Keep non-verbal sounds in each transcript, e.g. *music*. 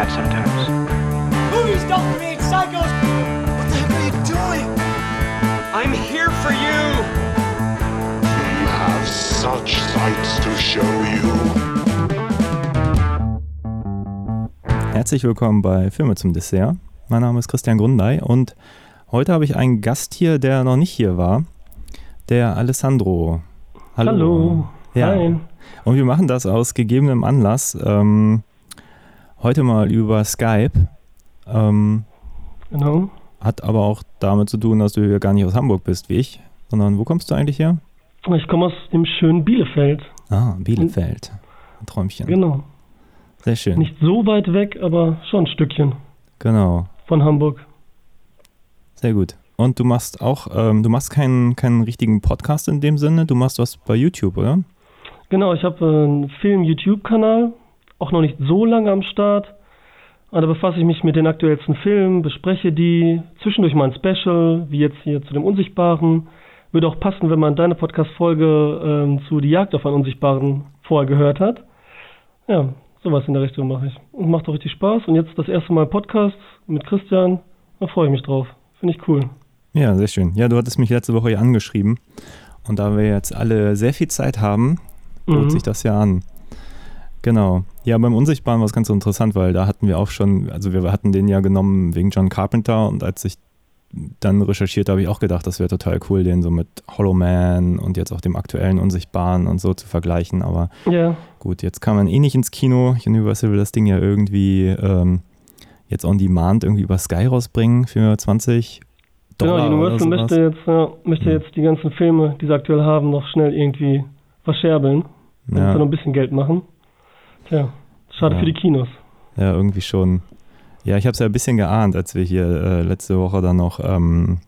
Mad sometimes. Movies don't create psychos. What the heck are you doing? I'm here for you. We have such sights to show you. Herzlich willkommen bei Filme zum Dessert. Mein Name ist Christian Grundei und heute habe ich einen Gast hier, der noch nicht hier war. Der Alessandro. Hallo. Hallo. Ja. Hi. Und wir machen das aus gegebenem Anlass. Ähm, heute mal über Skype. Ähm, Genau. hat aber auch damit zu tun, dass du hier gar nicht aus Hamburg bist wie ich, sondern wo kommst du eigentlich her? Ich komme aus dem schönen Bielefeld. Ah, Bielefeld. Ein Träumchen. Genau. Sehr schön. Nicht so weit weg, aber schon ein Stückchen Genau. von Hamburg. Sehr gut. Und du machst auch, ähm, du machst keinen, keinen richtigen Podcast in dem Sinne, du machst was bei YouTube, oder? Genau, ich habe einen Film-YouTube-Kanal, auch noch nicht so lange am Start. Da befasse ich mich mit den aktuellsten Filmen, bespreche die, zwischendurch mal ein Special, wie jetzt hier zu dem Unsichtbaren. Würde auch passen, wenn man deine Podcast-Folge ähm, zu Die Jagd auf einen Unsichtbaren vorher gehört hat. Ja, sowas in der Richtung mache ich. Und macht auch richtig Spaß. Und jetzt das erste Mal Podcast mit Christian, da freue ich mich drauf. Finde ich cool. Ja, sehr schön. Ja, du hattest mich letzte Woche hier angeschrieben. Und da wir jetzt alle sehr viel Zeit haben, bot Mhm. sich das ja an. Genau. Ja, beim Unsichtbaren war es ganz interessant, weil da hatten wir auch schon, also wir hatten den ja genommen wegen John Carpenter und als ich dann recherchiert habe, ich auch gedacht, das wäre total cool, den so mit Hollow Man und jetzt auch dem aktuellen Unsichtbaren und so zu vergleichen. Aber Ja, Gut, jetzt kann man eh nicht ins Kino. Universal will das Ding ja irgendwie ähm, jetzt on demand irgendwie über Sky rausbringen für 20 Genau, Dollar. Universal oder möchte jetzt, ja, möchte Hm. jetzt die ganzen Filme, die sie aktuell haben, noch schnell irgendwie verscherbeln. Ja. sie noch ein bisschen Geld machen. Tja, schade Ja. für die Kinos. Ja, irgendwie schon. Ja, ich habe es ja ein bisschen geahnt, als wir hier äh, letzte Woche dann noch ähm,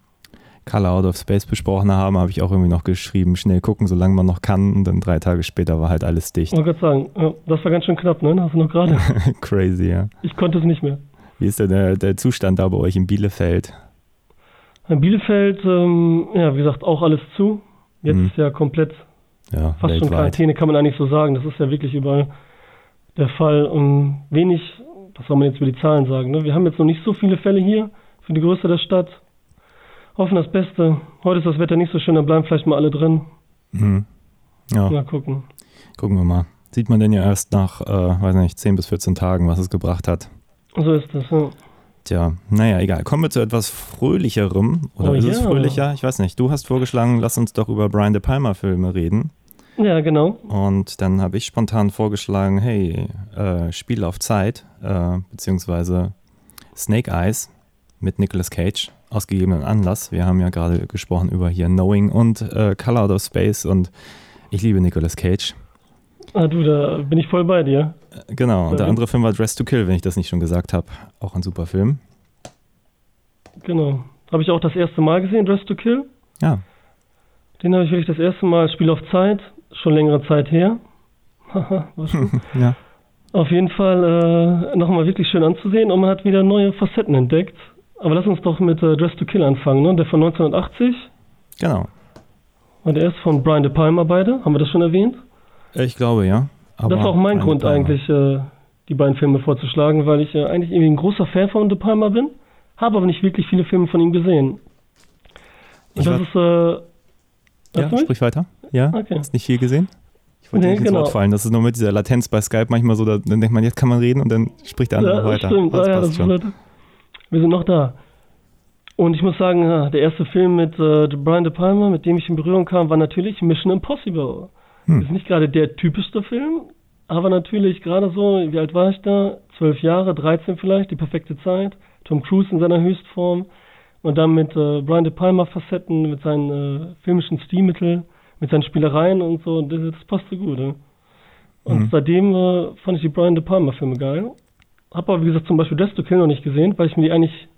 Color Out of Space besprochen haben, habe ich auch irgendwie noch geschrieben, schnell gucken, solange man noch kann. Und dann drei Tage später war halt alles dicht. Ich wollte gerade sagen, ja, das war ganz schön knapp, ne? Hast du noch gerade. *laughs* Crazy, ja. Ich konnte es nicht mehr. Wie ist denn der, der Zustand da bei euch in Bielefeld? In Bielefeld, ähm, ja, wie gesagt, auch alles zu. Jetzt Mhm. ist ja komplett, Ja, fast schon weltweit. Quarantäne, kann man eigentlich so sagen. Das ist ja wirklich überall der Fall. Und wenig, was soll man jetzt über die Zahlen sagen, ne? Wir haben jetzt noch nicht so viele Fälle hier für die Größe der Stadt. Hoffen das Beste. Heute ist das Wetter nicht so schön, dann bleiben vielleicht mal alle drin. Mhm. Ja. Mal gucken. Gucken wir mal. Sieht man denn ja erst nach, äh, weiß nicht, 10 bis 14 Tagen, was es gebracht hat. So ist das, ja. Tja, naja, egal. Kommen wir zu etwas Fröhlicherem. Oder Oh ist es ja. fröhlicher? Ich weiß nicht. Du hast vorgeschlagen, lass uns doch über Brian De Palma Filme reden. Ja, genau. Und dann habe ich spontan vorgeschlagen, hey, äh, Spiel auf Zeit, äh, beziehungsweise Snake Eyes mit Nicolas Cage, aus gegebenem Anlass. Wir haben ja gerade gesprochen über hier Knowing und äh, Color Out of Space und ich liebe Nicolas Cage. Ah, du, da bin ich voll bei dir. Äh, Genau, und der andere Film war Dress to Kill, wenn ich das nicht schon gesagt habe. Auch ein super Film. Genau. Habe ich auch das erste Mal gesehen, Dress to Kill. Ja, Den habe ich wirklich das erste Mal, Spiel auf Zeit, schon längere Zeit her. *laughs* *laughs* Ja. Auf jeden Fall äh, nochmal wirklich schön anzusehen und man hat wieder neue Facetten entdeckt. Aber lass uns doch mit äh, Dress to Kill anfangen, ne? Der von 1980 Genau. und der ist von Brian De Palma beide. Haben wir das schon erwähnt? Ich glaube, ja. Aber das ist auch mein Grund eigentlich, äh, die beiden Filme vorzuschlagen, weil ich äh, eigentlich irgendwie ein großer Fan von De Palma bin, habe aber nicht wirklich viele Filme von ihm gesehen. Ich Und das war- ist, äh, Ja, mich? sprich weiter. Ja, Okay. hast nicht viel gesehen? Ich wollte Nee, nicht ins genau. Wort fallen. Das ist nur mit dieser Latenz bei Skype manchmal so, da, dann denkt man, jetzt kann man reden und dann spricht der andere Ja, weiter. stimmt. Das Ah, ja, passt das schon. wir sind noch da. Und ich muss sagen, ja, der erste Film mit äh, Brian De Palma, mit dem ich in Berührung kam, war natürlich Mission Impossible. Hm. Ist nicht gerade der typischste Film, aber natürlich gerade so, wie alt war ich da? Zwölf Jahre, 13 vielleicht, die perfekte Zeit. Tom Cruise in seiner Höchstform. Und dann mit äh, Brian De Palma Facetten, mit seinen äh, filmischen Stilmitteln, mit seinen Spielereien und so. Das, das passte gut. Ne? Und Mhm. seitdem äh, fand ich die Brian De Palma Filme geil. Hab aber, wie gesagt, zum Beispiel Dress to Kill noch nicht gesehen, weil ich mir die eigentlich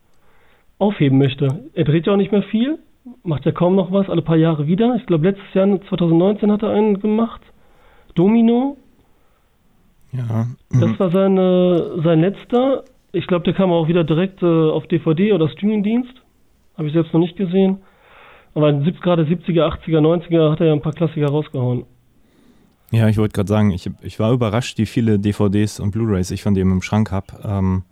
aufheben möchte. Er dreht ja auch nicht mehr viel, macht ja kaum noch was, alle paar Jahre wieder. Ich glaube, letztes Jahr, 2019, hat er einen gemacht. Domino, Ja. das Mhm. war sein, äh, sein letzter. Ich glaube, der kam auch wieder direkt äh, auf DVD oder Streamingdienst. Habe ich selbst noch nicht gesehen. Aber gerade 70er, 80er, 90er hat er ja ein paar Klassiker rausgehauen. Ja, ich wollte gerade sagen, ich, ich war überrascht, wie viele DVDs und Blu-rays ich von dem im Schrank habe. Ähm,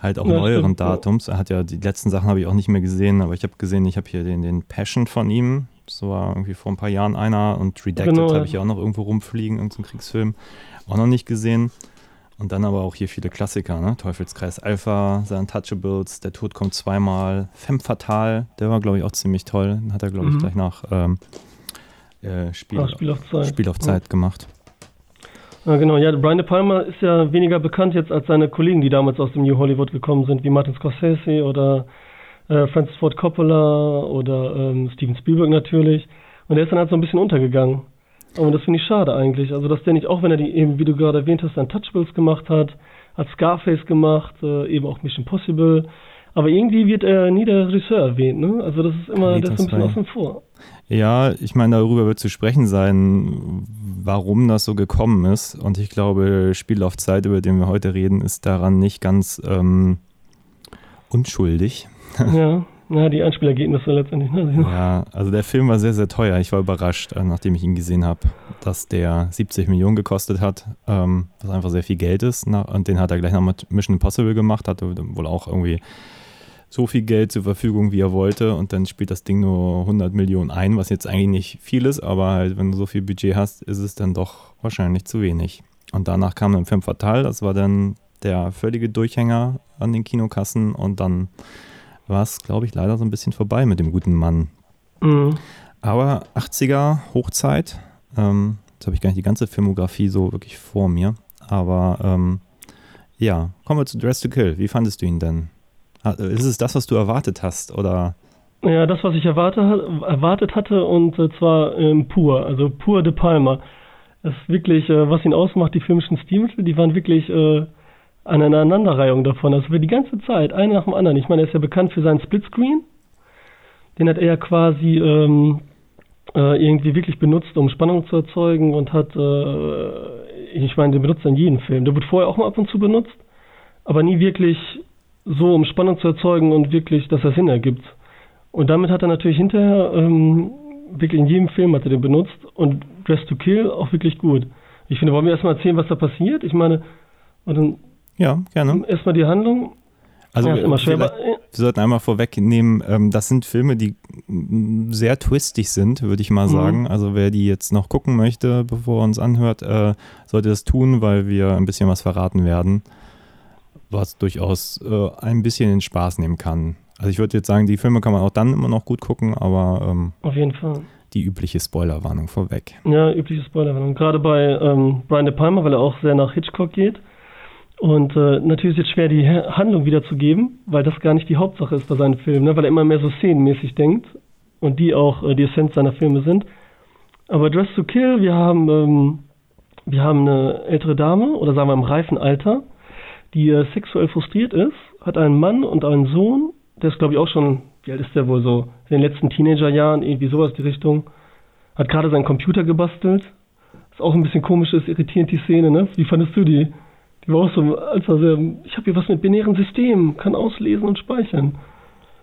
halt auch Ja, neueren stimmt. Datums. Er hat ja, die letzten Sachen habe ich auch nicht mehr gesehen, aber ich habe gesehen, ich habe hier den, den Passion von ihm. Das war irgendwie vor ein paar Jahren einer und Redacted Genau, habe ja. ich ja auch noch irgendwo rumfliegen, irgendein Kriegsfilm. Auch noch nicht gesehen. Und dann aber auch hier viele Klassiker, ne? Teufelskreis Alpha, The Untouchables, Der Tod kommt zweimal, Femme Fatale, der war, glaube ich, auch ziemlich toll. Den hat er, glaube ich, Mhm. gleich nach ähm, äh, Spiel, Ah, Spiel auf Zeit. Spiel auf Zeit gemacht. Ja, genau. Ja, Brian De Palma ist ja weniger bekannt jetzt als seine Kollegen, die damals aus dem New Hollywood gekommen sind, wie Martin Scorsese oder äh, Francis Ford Coppola oder ähm, Steven Spielberg natürlich. Und der ist dann halt so ein bisschen untergegangen. Und das finde ich schade eigentlich. Also, dass der nicht, auch wenn er die eben, wie du gerade erwähnt hast, Untouchables gemacht hat, hat Scarface gemacht, äh, eben auch Mission Possible. Aber irgendwie wird er nie der Regisseur erwähnt, ne? Also, das ist immer, der ist ein bisschen außen vor. Ja, ich meine, darüber wird zu sprechen sein, warum das so gekommen ist. Und ich glaube, Spiel auf Zeit, über den wir heute reden, ist daran nicht ganz ähm, unschuldig. ja. *laughs* Ja, die Einspielergebnisse letztendlich, ne? Ja, also der Film war sehr, sehr teuer. Ich war überrascht, äh, nachdem ich ihn gesehen habe, dass der 70 Millionen gekostet hat, ähm, was einfach sehr viel Geld ist. Na, und den hat er gleich noch mit Mission Impossible gemacht, hatte wohl auch irgendwie so viel Geld zur Verfügung, wie er wollte. Und dann spielt das Ding nur 100 Millionen ein, was jetzt eigentlich nicht viel ist, aber halt, wenn du so viel Budget hast, ist es dann doch wahrscheinlich zu wenig. Und danach kam dann Femme Fatale, das war dann der völlige Durchhänger an den Kinokassen und dann war es, glaube ich, leider so ein bisschen vorbei mit dem guten Mann. Mhm. Aber 80er Hochzeit, ähm, jetzt habe ich gar nicht die ganze Filmografie so wirklich vor mir, aber ähm, ja, kommen wir zu Dress to Kill. Wie fandest du ihn denn? Ha- Ist es das, was du erwartet hast oder? Ja, das, was ich erwarte, erwartet hatte, und äh, zwar ähm, pur, also pur De Palma. Das ist wirklich, äh, was ihn ausmacht, die filmischen Stilmittel, die waren wirklich äh, eine Aneinanderreihung davon. Also für die ganze Zeit, eine nach dem anderen. Ich meine, er ist ja bekannt für seinen Splitscreen. Den hat er quasi ähm, äh, irgendwie wirklich benutzt, um Spannung zu erzeugen und hat, äh, ich meine, den benutzt er in jedem Film. Der wird vorher auch mal ab und zu benutzt, aber nie wirklich so, um Spannung zu erzeugen und wirklich, dass er Sinn ergibt. Und damit hat er natürlich hinterher ähm, wirklich in jedem Film hat er den benutzt und Dress to Kill auch wirklich gut. Ich finde, wollen wir erstmal erzählen, was da passiert? Ich meine, und dann Ja, gerne. erstmal die Handlung. Also ja, aber, äh, wir sollten einmal vorwegnehmen, ähm, das sind Filme, die mm, sehr twistig sind, würde ich mal Mhm. sagen. Also wer die jetzt noch gucken möchte, bevor er uns anhört, äh, sollte das tun, weil wir ein bisschen was verraten werden, was durchaus äh, ein bisschen den Spaß nehmen kann. Also ich würde jetzt sagen, die Filme kann man auch dann immer noch gut gucken, aber ähm, auf jeden Fall. die übliche Spoilerwarnung vorweg. Ja, übliche Spoilerwarnung. Gerade bei ähm, Brian De Palma, weil er auch sehr nach Hitchcock geht. Und äh, natürlich ist es schwer, die Ha- Handlung wiederzugeben, weil das gar nicht die Hauptsache ist bei seinen Filmen, ne? weil er immer mehr so szenenmäßig denkt und die auch äh, die Essenz seiner Filme sind. Aber Dress to Kill, wir haben, ähm, wir haben eine ältere Dame, oder sagen wir im reifen Alter, die äh, sexuell frustriert ist, hat einen Mann und einen Sohn, der ist glaube ich auch schon, wie alt ist der wohl so, in den letzten Teenagerjahren, irgendwie sowas die Richtung, hat gerade seinen Computer gebastelt. Ist auch ein bisschen komisch, ist irritierend die Szene, ne? Wie fandest du die? Die war auch so, einfach sehr, ich habe hier was mit binären Systemen, kann auslesen und speichern.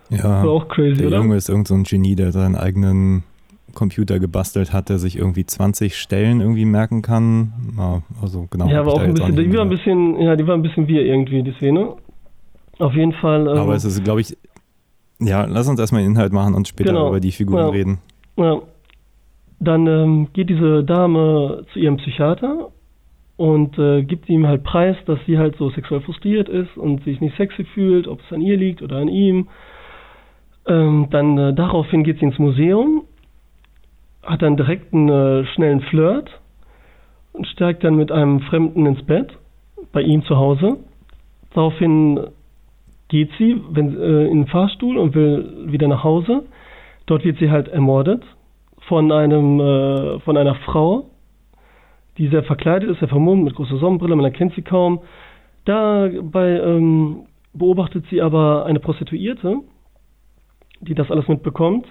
Ja, War auch crazy, der oder? Junge ist irgend so ein Genie, der seinen eigenen Computer gebastelt hat, der sich irgendwie 20 Stellen irgendwie merken kann. Ja, also genau. ja, aber auch ein bisschen, die war ein bisschen, ja, die war ein bisschen wir irgendwie, die Szene. Auf jeden Fall. Ähm, Aber es ist, glaube ich, ja, lass uns erstmal den Inhalt machen und später Genau. über die Figuren Ja. reden. Ja. Dann ähm, geht diese Dame zu ihrem Psychiater und äh, gibt ihm halt preis, dass sie halt so sexuell frustriert ist und sich nicht sexy fühlt, ob es an ihr liegt oder an ihm. Ähm, dann äh, daraufhin geht sie ins Museum, hat dann direkt einen äh, schnellen Flirt und steigt dann mit einem Fremden ins Bett bei ihm zu Hause. Daraufhin geht sie wenn, äh, in den Fahrstuhl und will wieder nach Hause. Dort wird sie halt ermordet von einem äh, von einer Frau, die sehr verkleidet ist, sehr vermummt mit großer Sonnenbrille, man erkennt sie kaum. Dabei ähm, beobachtet sie aber eine Prostituierte, die das alles mitbekommt.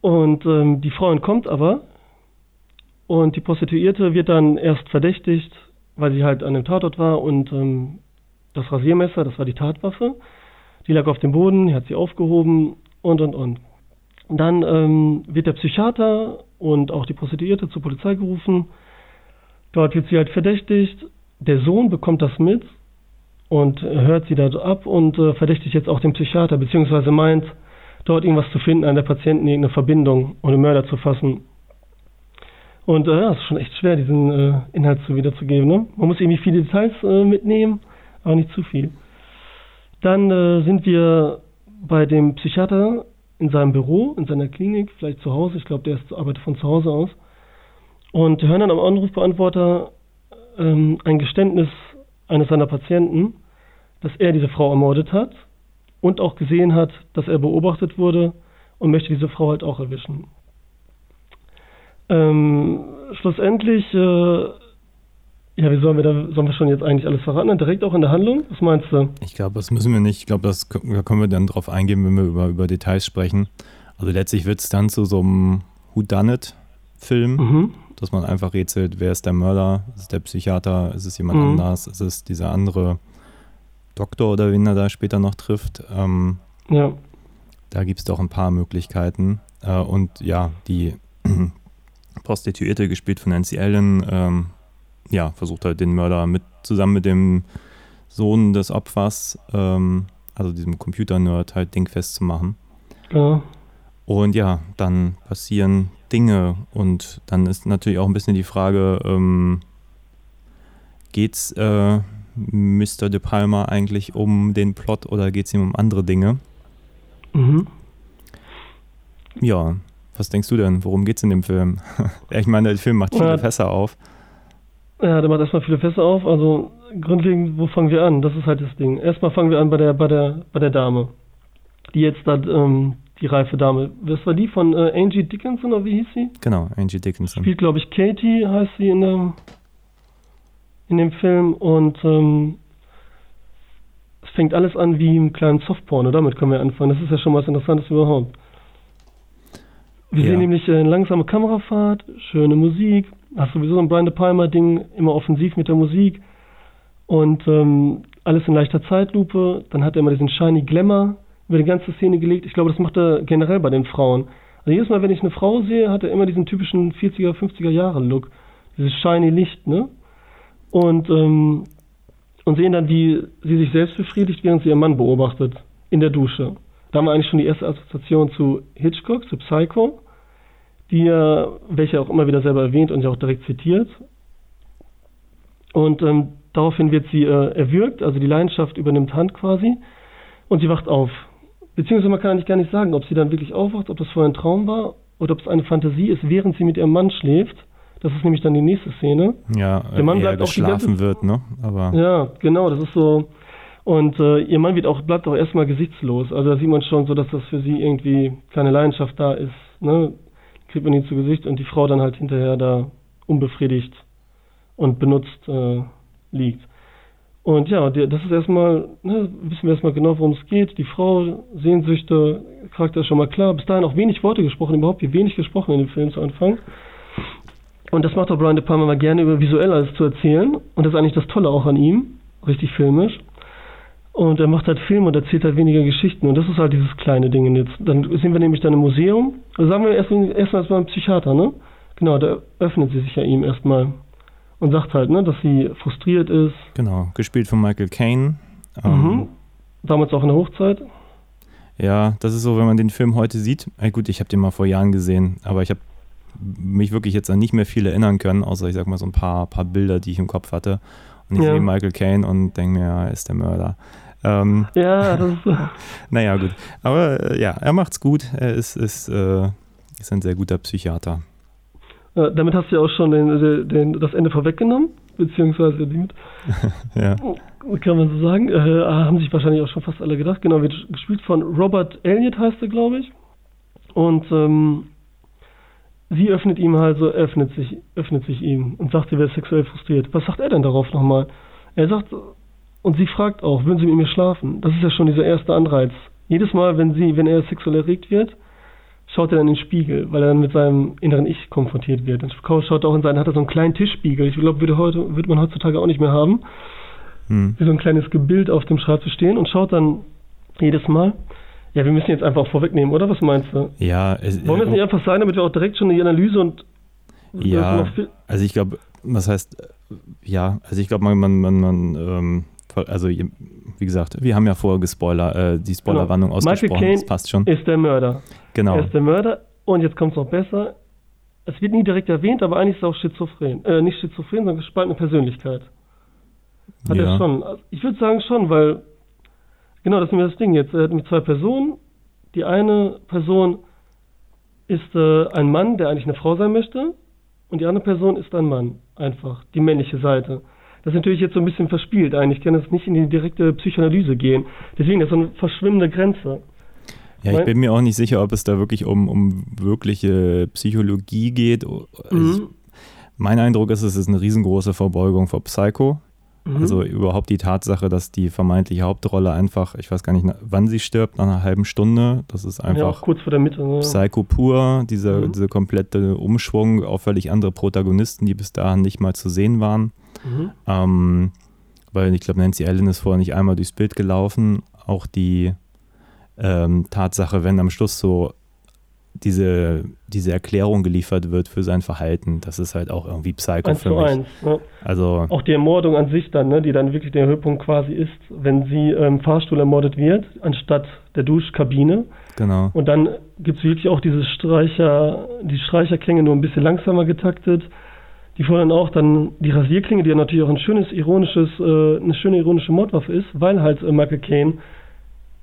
Und ähm, die Frau entkommt aber. Und die Prostituierte wird dann erst verdächtigt, weil sie halt an dem Tatort war und ähm, das Rasiermesser, das war die Tatwaffe. Die lag auf dem Boden, er hat sie aufgehoben und und und. Dann ähm, wird der Psychiater und auch die Prostituierte zur Polizei gerufen. Dort wird sie halt verdächtigt. Der Sohn bekommt das mit und hört sie da ab und äh, verdächtigt jetzt auch den Psychiater, beziehungsweise meint, dort irgendwas zu finden an der Patienten, irgendeine Verbindung und den Mörder zu fassen. Und äh, ja, es ist schon echt schwer, diesen äh, Inhalt so wiederzugeben. Ne? Man muss irgendwie viele Details äh, mitnehmen, aber nicht zu viel. Dann äh, sind wir bei dem Psychiater in seinem Büro, in seiner Klinik, vielleicht zu Hause. Ich glaube, der ist, arbeitet von zu Hause aus. Und hören dann am Anrufbeantworter ähm, ein Geständnis eines seiner Patienten, dass er diese Frau ermordet hat und auch gesehen hat, dass er beobachtet wurde und möchte diese Frau halt auch erwischen. Ähm, schlussendlich, äh, ja, wie sollen wir da, sollen wir schon jetzt eigentlich alles verraten? Direkt auch in der Handlung? Was meinst du? Ich glaube, das müssen wir nicht. Ich glaube, das da können wir dann drauf eingehen, wenn wir über, über Details sprechen. Also letztlich wird es dann zu so einem Whodunit-Film, Mhm. Dass man einfach rätselt, wer ist der Mörder? Ist es der Psychiater? Ist es jemand Mhm. anders? Ist es dieser andere Doktor oder wen er da später noch trifft? Ähm, Ja. Da gibt es doch ein paar Möglichkeiten. Äh, und ja, die *clears throat* Prostituierte, gespielt von Nancy Allen, ähm, ja, versucht halt den Mörder mit zusammen mit dem Sohn des Opfers, ähm, also diesem Computer-Nerd, halt dingfest zu machen. ja. Und ja, dann passieren Dinge und dann ist natürlich auch ein bisschen die Frage, ähm, geht's äh, Mr. De Palma eigentlich um den Plot oder geht es ihm um andere Dinge? Mhm. Ja, was denkst du denn? Worum geht's in dem Film? *laughs* ich meine, der Film macht viele Ja. Fässer auf. Ja, der macht erstmal viele Fässer auf. Also grundlegend, wo fangen wir an? Das ist halt das Ding. Erstmal fangen wir an bei der, bei der, bei der Dame. Die jetzt da, ähm, die reife Dame. Was war die von äh, Angie Dickinson oder wie hieß sie? Genau, Angie Dickinson. Spielt, glaube ich, Katie, heißt sie in dem, in dem Film. Und ähm, es fängt alles an wie im kleinen Softporno. Damit können wir anfangen. Das ist ja schon mal das Interessanteste überhaupt. Wir Ja. sehen nämlich äh, eine langsame Kamerafahrt, schöne Musik. Hast sowieso so ein Brian De Palma-Ding, immer offensiv mit der Musik. Und ähm, alles in leichter Zeitlupe. Dann hat er immer diesen shiny Glamour über die ganze Szene gelegt. Ich glaube, das macht er generell bei den Frauen. Also jedes Mal, wenn ich eine Frau sehe, hat er immer diesen typischen 40er, 50er Jahre Look. Dieses shiny Licht, ne? Und, ähm, und sehen dann, wie sie sich selbst befriedigt, während sie ihren Mann beobachtet. In der Dusche. Da haben wir eigentlich schon die erste Assoziation zu Hitchcock, zu Psycho, die ja, welche auch immer wieder selber erwähnt und ja auch direkt zitiert. Und ähm, daraufhin wird sie äh, erwürgt, also die Leidenschaft übernimmt Hand quasi, und sie wacht auf. Beziehungsweise man kann eigentlich gar nicht sagen, ob sie dann wirklich aufwacht, ob das vorher ein Traum war oder ob es eine Fantasie ist, während sie mit ihrem Mann schläft. Das ist nämlich dann die nächste Szene. Ja, Der Mann bleibt auch ganze- wird, ne? Aber Ja, genau, das ist so. Und äh, ihr Mann wird auch, bleibt auch erstmal gesichtslos. Also da sieht man schon so, dass das für sie irgendwie keine Leidenschaft da ist. Ne? Kriegt man ihn zu Gesicht und die Frau dann halt hinterher da unbefriedigt und benutzt äh, liegt. Und ja, das ist erstmal, ne, wissen wir erstmal genau, worum es geht. Die Frau, Sehnsüchte, Charakter ist schon mal klar. Bis dahin auch wenig Worte gesprochen, überhaupt hier wenig gesprochen in dem Film zu Anfang. Und das macht auch Brian De Palma mal gerne über visuell alles zu erzählen. Und das ist eigentlich das Tolle auch an ihm. Richtig filmisch. Und er macht halt Filme und erzählt halt weniger Geschichten. Und das ist halt dieses kleine Ding jetzt. Dann sind wir nämlich dann im Museum. Also sagen wir erstmal erst mal beim Psychiater, ne? Genau, da öffnet sie sich ja ihm erstmal. Und sagt halt, ne, dass sie frustriert ist. genau, gespielt von Michael Caine. Ähm, Mhm. Damals auch in der Hochzeit. Ja, das ist so, wenn man den Film heute sieht. Ey, gut, ich habe den mal vor Jahren gesehen, aber ich habe mich wirklich jetzt an nicht mehr viel erinnern können, außer ich sag mal so ein paar, paar Bilder, die ich im Kopf hatte. Und ich Ja. sehe Michael Caine und denke mir, ja, er ist der Mörder. Ähm, Ja, das *laughs* ist. naja, gut. Aber äh, ja, er macht's gut. Er ist, ist, äh, ist ein sehr guter Psychiater. Äh, damit hast du ja auch schon den, den, das Ende vorweggenommen, beziehungsweise die mit, *laughs* Ja. kann man so sagen. Äh, haben sich wahrscheinlich auch schon fast alle gedacht. Genau, wird gespielt von Robert Elliott heißt er, glaube ich. Und ähm, sie öffnet ihm halt so, öffnet sich, öffnet sich ihm und sagt, sie wäre sexuell frustriert. Was sagt er denn darauf nochmal? Er sagt, und sie fragt auch, würden sie mit mir schlafen? Das ist ja schon dieser erste Anreiz. Jedes Mal, wenn sie, wenn er sexuell erregt wird, schaut er dann in den Spiegel, weil er dann mit seinem inneren Ich konfrontiert wird. Dann schaut er auch in seinen, hat er so einen kleinen Tischspiegel. Ich glaube, würde heute, würde man heutzutage auch nicht mehr haben. Hm. Wie so ein kleines Gebild auf dem Schreibtisch stehen und schaut dann jedes Mal. Ja, wir müssen jetzt einfach auch vorwegnehmen, oder? Was meinst du? Ja, es, Wollen wir es nicht einfach sein, damit wir auch direkt schon die Analyse und Ja, also ich glaube, was heißt, ja, also ich glaube, man, man, man, man ähm, also wie gesagt, wir haben ja vorher gespoiler, äh, die Spoilerwarnung genau. ausgesprochen, Michael das passt schon. ist der Mörder. Genau. Er ist der Mörder und jetzt kommt es noch besser. Es wird nie direkt erwähnt, aber eigentlich ist er auch schizophren. Äh, nicht schizophren, sondern gespaltene Persönlichkeit. Hat ja. er schon. Also ich würde sagen schon, weil, genau, das ist mir das Ding jetzt. Er hat mit zwei Personen. Die eine Person ist äh, ein Mann, der eigentlich eine Frau sein möchte. Und die andere Person ist ein Mann. Einfach. Die männliche Seite. Das ist natürlich jetzt so ein bisschen verspielt eigentlich. Ich kann jetzt nicht in die direkte Psychoanalyse gehen. Deswegen, das ist so eine verschwimmende Grenze. Ja, ich bin mir auch nicht sicher, ob es da wirklich um, um wirkliche Psychologie geht. Also mhm. mein Eindruck ist, es ist eine riesengroße Verbeugung vor Psycho. Mhm. Also überhaupt die Tatsache, dass die vermeintliche Hauptrolle einfach, ich weiß gar nicht, wann sie stirbt, nach einer halben Stunde. Das ist einfach ja, kurz vor der Mitte. Ne? Psycho pur, dieser, mhm. diese komplette Umschwung auf völlig andere Protagonisten, die bis dahin nicht mal zu sehen waren. Mhm. Ähm, weil ich glaube, Nancy Allen ist vorher nicht einmal durchs Bild gelaufen. Auch die ähm, Tatsache, wenn am Schluss so diese, diese Erklärung geliefert wird für sein Verhalten, das ist halt auch irgendwie Psycho eins für mich. Eins, ne? Also auch die Ermordung an sich dann, ne, die dann wirklich der Höhepunkt quasi ist, wenn sie im ähm, Fahrstuhl ermordet wird, anstatt der Duschkabine. Genau. Und dann gibt es wirklich auch diese Streicher, die Streicherklänge nur ein bisschen langsamer getaktet. Die fordern auch dann die Rasierklinge, die ja natürlich auch ein schönes, ironisches, äh, eine schöne ironische Mordwaffe ist, weil halt äh, Michael Caine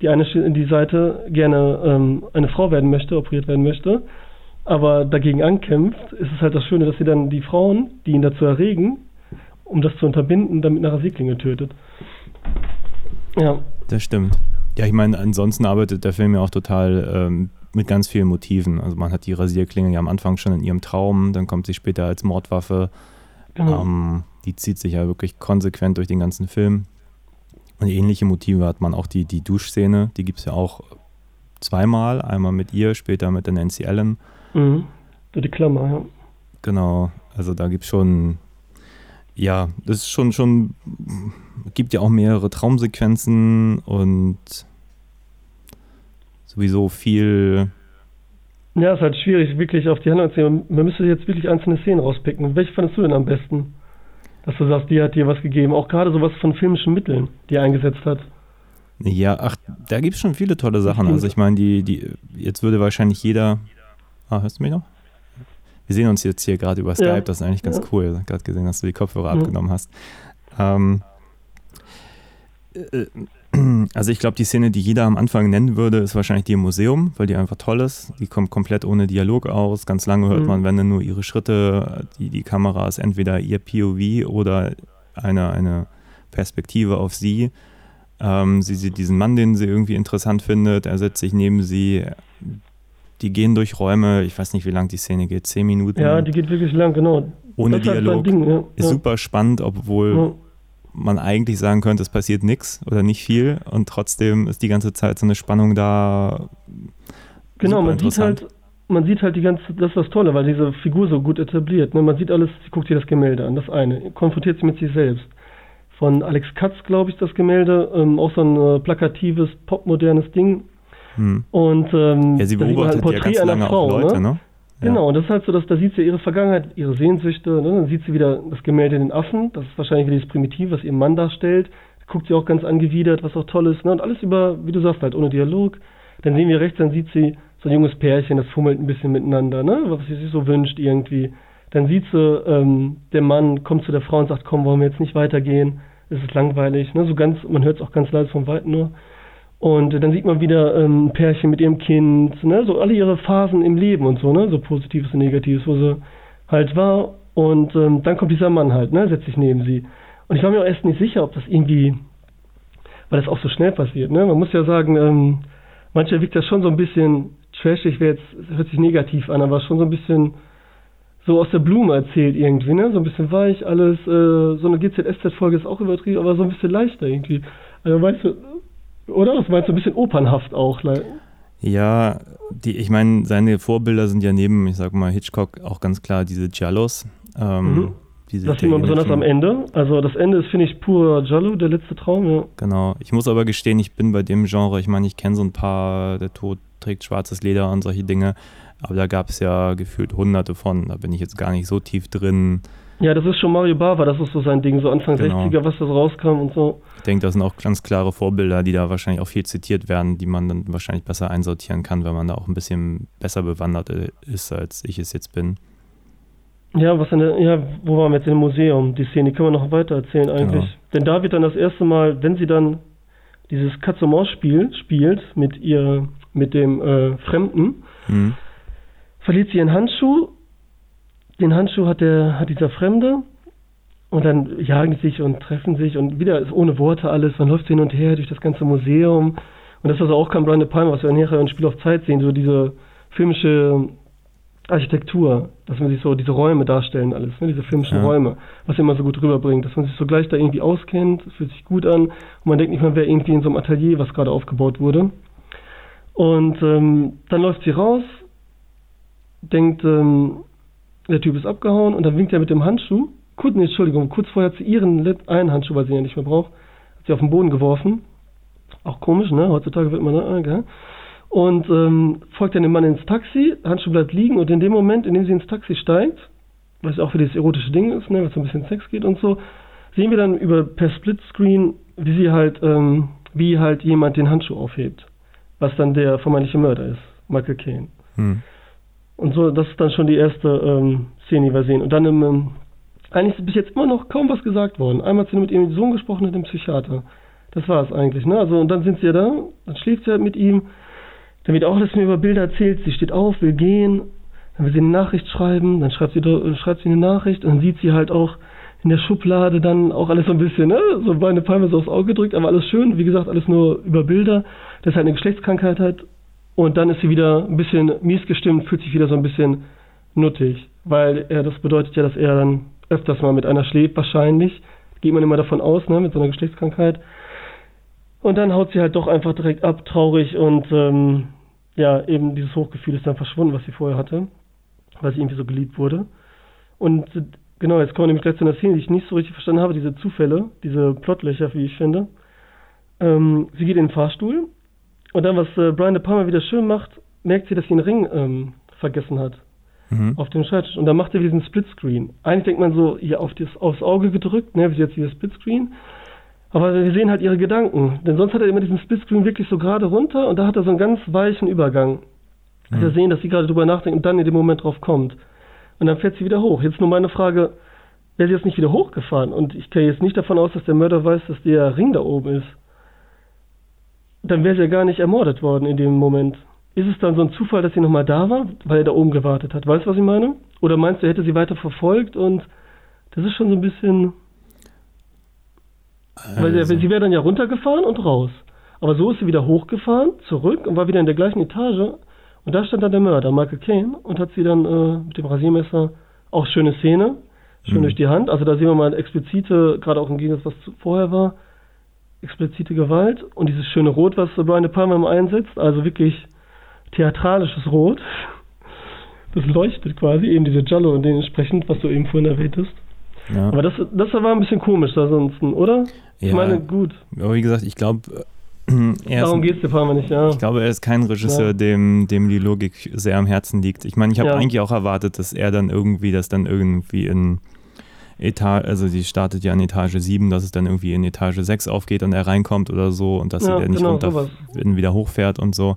die eine die Seite gerne ähm, eine Frau werden möchte, operiert werden möchte, aber dagegen ankämpft, ist es halt das Schöne, dass sie dann die Frauen, die ihn dazu erregen, um das zu unterbinden, damit eine Rasierklinge tötet. Ja. Das stimmt. Ja, ich meine, ansonsten arbeitet der Film ja auch total ähm, mit ganz vielen Motiven. Also man hat die Rasierklinge ja am Anfang schon in ihrem Traum, dann kommt sie später als Mordwaffe. Genau. Ähm, die zieht sich ja wirklich konsequent durch den ganzen Film. Und ähnliche Motive hat man auch die, die Duschszene, die gibt es ja auch zweimal, einmal mit ihr, später mit der Nancy Allen. Mhm. Die Klammer, ja. Genau, also da gibt es schon, ja, das ist schon, schon, gibt ja auch mehrere Traumsequenzen und sowieso viel. Ja, ist halt schwierig, wirklich auf die Hand zu nehmen. Man müsste jetzt wirklich einzelne Szenen rauspicken. Welche fandest du denn am besten? dass du sagst, die hat dir was gegeben. Auch gerade sowas von filmischen Mitteln, die er eingesetzt hat. Ja, ach, da gibt es schon viele tolle Sachen. Also ich meine, die, die, jetzt würde wahrscheinlich jeder. Ah, hörst du mich noch? Wir sehen uns jetzt hier gerade über Skype, ja. das ist eigentlich ganz ja. cool. Gerade gesehen, dass du die Kopfhörer mhm. abgenommen hast. Ähm, äh, also ich glaube, die Szene, die jeder am Anfang nennen würde, ist wahrscheinlich die im Museum, weil die einfach toll ist. Die kommt komplett ohne Dialog aus. Ganz lange hört mhm. man, wenn dann nur ihre Schritte, die, die Kamera ist entweder ihr POV oder eine, eine Perspektive auf sie. Ähm, sie sieht diesen Mann, den sie irgendwie interessant findet. Er setzt sich neben sie. Die gehen durch Räume. Ich weiß nicht, wie lang die Szene geht. Zehn Minuten. Ja, die geht wirklich lang, genau. Ohne Dialog. Ding, ja. Ist ja. super spannend, obwohl ja man eigentlich sagen könnte, es passiert nichts oder nicht viel und trotzdem ist die ganze Zeit so eine Spannung da. Genau, man sieht halt, man sieht halt die ganze, das ist das Tolle, weil diese Figur so gut etabliert. Ne? Man sieht alles, sie guckt sich das Gemälde an, das eine, konfrontiert sie mit sich selbst. Von Alex Katz, glaube ich, das Gemälde, ähm, auch so ein äh, plakatives, popmodernes Ding. Hm. Und ähm, ja, sie beobachtet halt ein Porträt ja ganz lange Frau, auch Leute, ne? ne? Genau, und das ist halt so, dass da sieht sie ihre Vergangenheit, ihre Sehnsüchte, ne? dann sieht sie wieder das Gemälde den Affen, das ist wahrscheinlich wieder das Primitiv, was ihr Mann darstellt, guckt sie auch ganz angewidert, was auch toll ist, ne? und alles über, wie du sagst, halt ohne Dialog. Dann sehen wir rechts, dann sieht sie so ein junges Pärchen, das fummelt ein bisschen miteinander, ne? was sie sich so wünscht irgendwie. Dann sieht sie, ähm, der Mann kommt zu der Frau und sagt, komm, wollen wir jetzt nicht weitergehen, es ist langweilig, ne? so ganz, man hört es auch ganz leise vom Weiten nur. Und dann sieht man wieder ähm, ein Pärchen mit ihrem Kind, ne? so alle ihre Phasen im Leben und so, ne? so Positives und Negatives, wo sie halt war. Und ähm, dann kommt dieser Mann halt, ne? setzt sich neben sie. Und ich war mir auch erst nicht sicher, ob das irgendwie, weil das auch so schnell passiert. Ne? Man muss ja sagen, ähm, manchmal wirkt das schon so ein bisschen trashig, jetzt, hört sich negativ an, aber schon so ein bisschen so aus der Blume erzählt irgendwie, ne? So ein bisschen weich, alles, äh, so eine GZSZ-Folge ist auch übertrieben, aber so ein bisschen leichter irgendwie. Also weißt du, oder? Das meinst du ein bisschen opernhaft auch. Ne? Ja, die, ich meine, seine Vorbilder sind ja neben, ich sag mal, Hitchcock auch ganz klar diese Giallos. Ähm, mhm. Diese das sieht man besonders am Ende. Also das Ende ist, finde ich, purer Giallo, der letzte Traum, ja. Genau. Ich muss aber gestehen, ich bin bei dem Genre, ich meine, ich kenne so ein paar, der Tod trägt schwarzes Leder und solche Dinge. Aber da gab es ja gefühlt hunderte von. Da bin ich jetzt gar nicht so tief drin. Ja, das ist schon Mario Bava, das ist so sein Ding, so Anfang Genau. 60er, was das rauskam und so. Ich denke, das sind auch ganz klare Vorbilder, die da wahrscheinlich auch viel zitiert werden, die man dann wahrscheinlich besser einsortieren kann, wenn man da auch ein bisschen besser bewandert ist, als ich es jetzt bin. Ja, was in der, ja, wo waren wir jetzt dem Museum? Die Szene, die können wir noch weiter erzählen eigentlich. Genau. Denn da wird dann das erste Mal, wenn sie dann dieses Katz-und-Maus-Spiel spielt mit ihr, mit dem äh, Fremden, Hm. verliert sie ihren Handschuh. Den Handschuh hat der, hat dieser Fremde. Und dann jagen die sich und treffen sich und wieder ist ohne Worte alles. Man läuft hin und her durch das ganze Museum. Und das, was auch kam, Brian De Palma, was wir nachher im Spiel auf Zeit sehen, so diese filmische Architektur, dass man sich so diese Räume darstellen, alles, ne, diese filmischen Ja. Räume, was immer so gut rüberbringt, dass man sich so gleich da irgendwie auskennt, fühlt sich gut an und man denkt nicht, man wäre irgendwie in so einem Atelier, was gerade aufgebaut wurde. Und ähm, dann läuft sie raus, denkt, ähm, der Typ ist abgehauen und dann winkt er mit dem Handschuh. Kurz, nee, Entschuldigung, kurz vorher hat sie ihren einen Handschuh, weil sie ihn ja nicht mehr braucht, hat sie auf den Boden geworfen. Auch komisch, ne? Heutzutage wird man da, äh, gell? Und ähm, folgt dann dem Mann ins Taxi, Handschuh bleibt liegen und in dem Moment, in dem sie ins Taxi steigt, was auch für dieses erotische Ding ist, ne, was so ein bisschen Sex geht und so, sehen wir dann über per Splitscreen, wie sie halt, ähm, wie halt jemand den Handschuh aufhebt, was dann der vermeintliche Mörder ist, Michael Caine. Hm. Und so, das ist dann schon die erste ähm, Szene, die wir sehen. Und dann im, ähm, eigentlich ist bis jetzt immer noch kaum was gesagt worden. Einmal hat sie mit ihrem Sohn gesprochen und dem Psychiater. Das war es eigentlich, ne? Also, und dann sind sie ja da, dann schläft sie halt mit ihm. Dann wird auch alles mir über Bilder erzählt. Sie steht auf, will gehen. Dann will sie eine Nachricht schreiben. Dann schreibt sie, äh, schreibt sie eine Nachricht. Und dann sieht sie halt auch in der Schublade dann auch alles so ein bisschen, ne? So bei Palme so aufs Auge gedrückt, aber alles schön. Wie gesagt, alles nur über Bilder. Das ist halt eine Geschlechtskrankheit hat. Und dann ist sie wieder ein bisschen mies gestimmt, fühlt sich wieder so ein bisschen nuttig. Weil er, das bedeutet ja, dass er dann öfters mal mit einer schläft, wahrscheinlich. Geht man immer davon aus, ne, mit so einer Geschlechtskrankheit. Und dann haut sie halt doch einfach direkt ab, traurig und ähm, ja, eben dieses Hochgefühl ist dann verschwunden, was sie vorher hatte, weil sie irgendwie so geliebt wurde. Und äh, genau, jetzt kommen nämlich gleich zu einer Szene, die ich nicht so richtig verstanden habe, diese Zufälle, diese Plotlöcher, wie ich finde. Ähm, sie geht in den Fahrstuhl und dann, was äh, Brian De Palma wieder schön macht, merkt sie, dass sie einen Ring ähm, vergessen hat Mhm. auf dem Schreibtisch. Und dann macht er diesen Splitscreen. Eigentlich denkt man so, hier auf das, aufs Auge gedrückt, ne, wie jetzt hier Splitscreen. Aber wir sehen halt ihre Gedanken. Denn sonst hat er immer diesen Splitscreen wirklich so gerade runter und da hat er so einen ganz weichen Übergang. Mhm. Wir sehen, dass sie gerade drüber nachdenkt und dann in dem Moment drauf kommt. Und dann fährt sie wieder hoch. Jetzt nur meine Frage, wäre sie jetzt nicht wieder hochgefahren? Und ich gehe jetzt nicht davon aus, dass der Mörder weiß, dass der Ring da oben ist. Dann wäre sie ja gar nicht ermordet worden in dem Moment. Ist es dann so ein Zufall, dass sie nochmal da war, weil er da oben gewartet hat? Weißt du, was ich meine? Oder meinst du, er hätte sie weiter verfolgt und das ist schon so ein bisschen. Weil Also, sie, sie wäre dann ja runtergefahren und raus. Aber so ist sie wieder hochgefahren, zurück und war wieder in der gleichen Etage. Und da stand dann der Mörder, Michael Caine, und hat sie dann äh, mit dem Rasiermesser, auch schöne Szene, schön Mhm. durch die Hand. Also da sehen wir mal explizite, gerade auch im Gegensatz, was zu- vorher war, explizite Gewalt. Und dieses schöne Rot, was Brian De Palma immer einsetzt, also wirklich theatralisches Rot. Das leuchtet quasi, eben diese Giallo und dementsprechend, was du eben vorhin erwähntest. ja. Aber das, das war ein bisschen komisch ansonsten, oder? Ich Ja. meine, gut, Aber wie gesagt, ich glaube, *clears throat* er ist darum geht es dir Palmer nicht, ja. Ich glaube, er ist kein Regisseur, Ja. dem, dem die Logik sehr am Herzen liegt. Ich meine, ich habe Ja. eigentlich auch erwartet, dass er dann irgendwie, das dann irgendwie in Etage, also sie startet ja in Etage 7, dass es dann irgendwie in Etage 6 aufgeht und er reinkommt oder so und dass Ja, sie dann nicht genau, runter sowas. wieder hochfährt und so.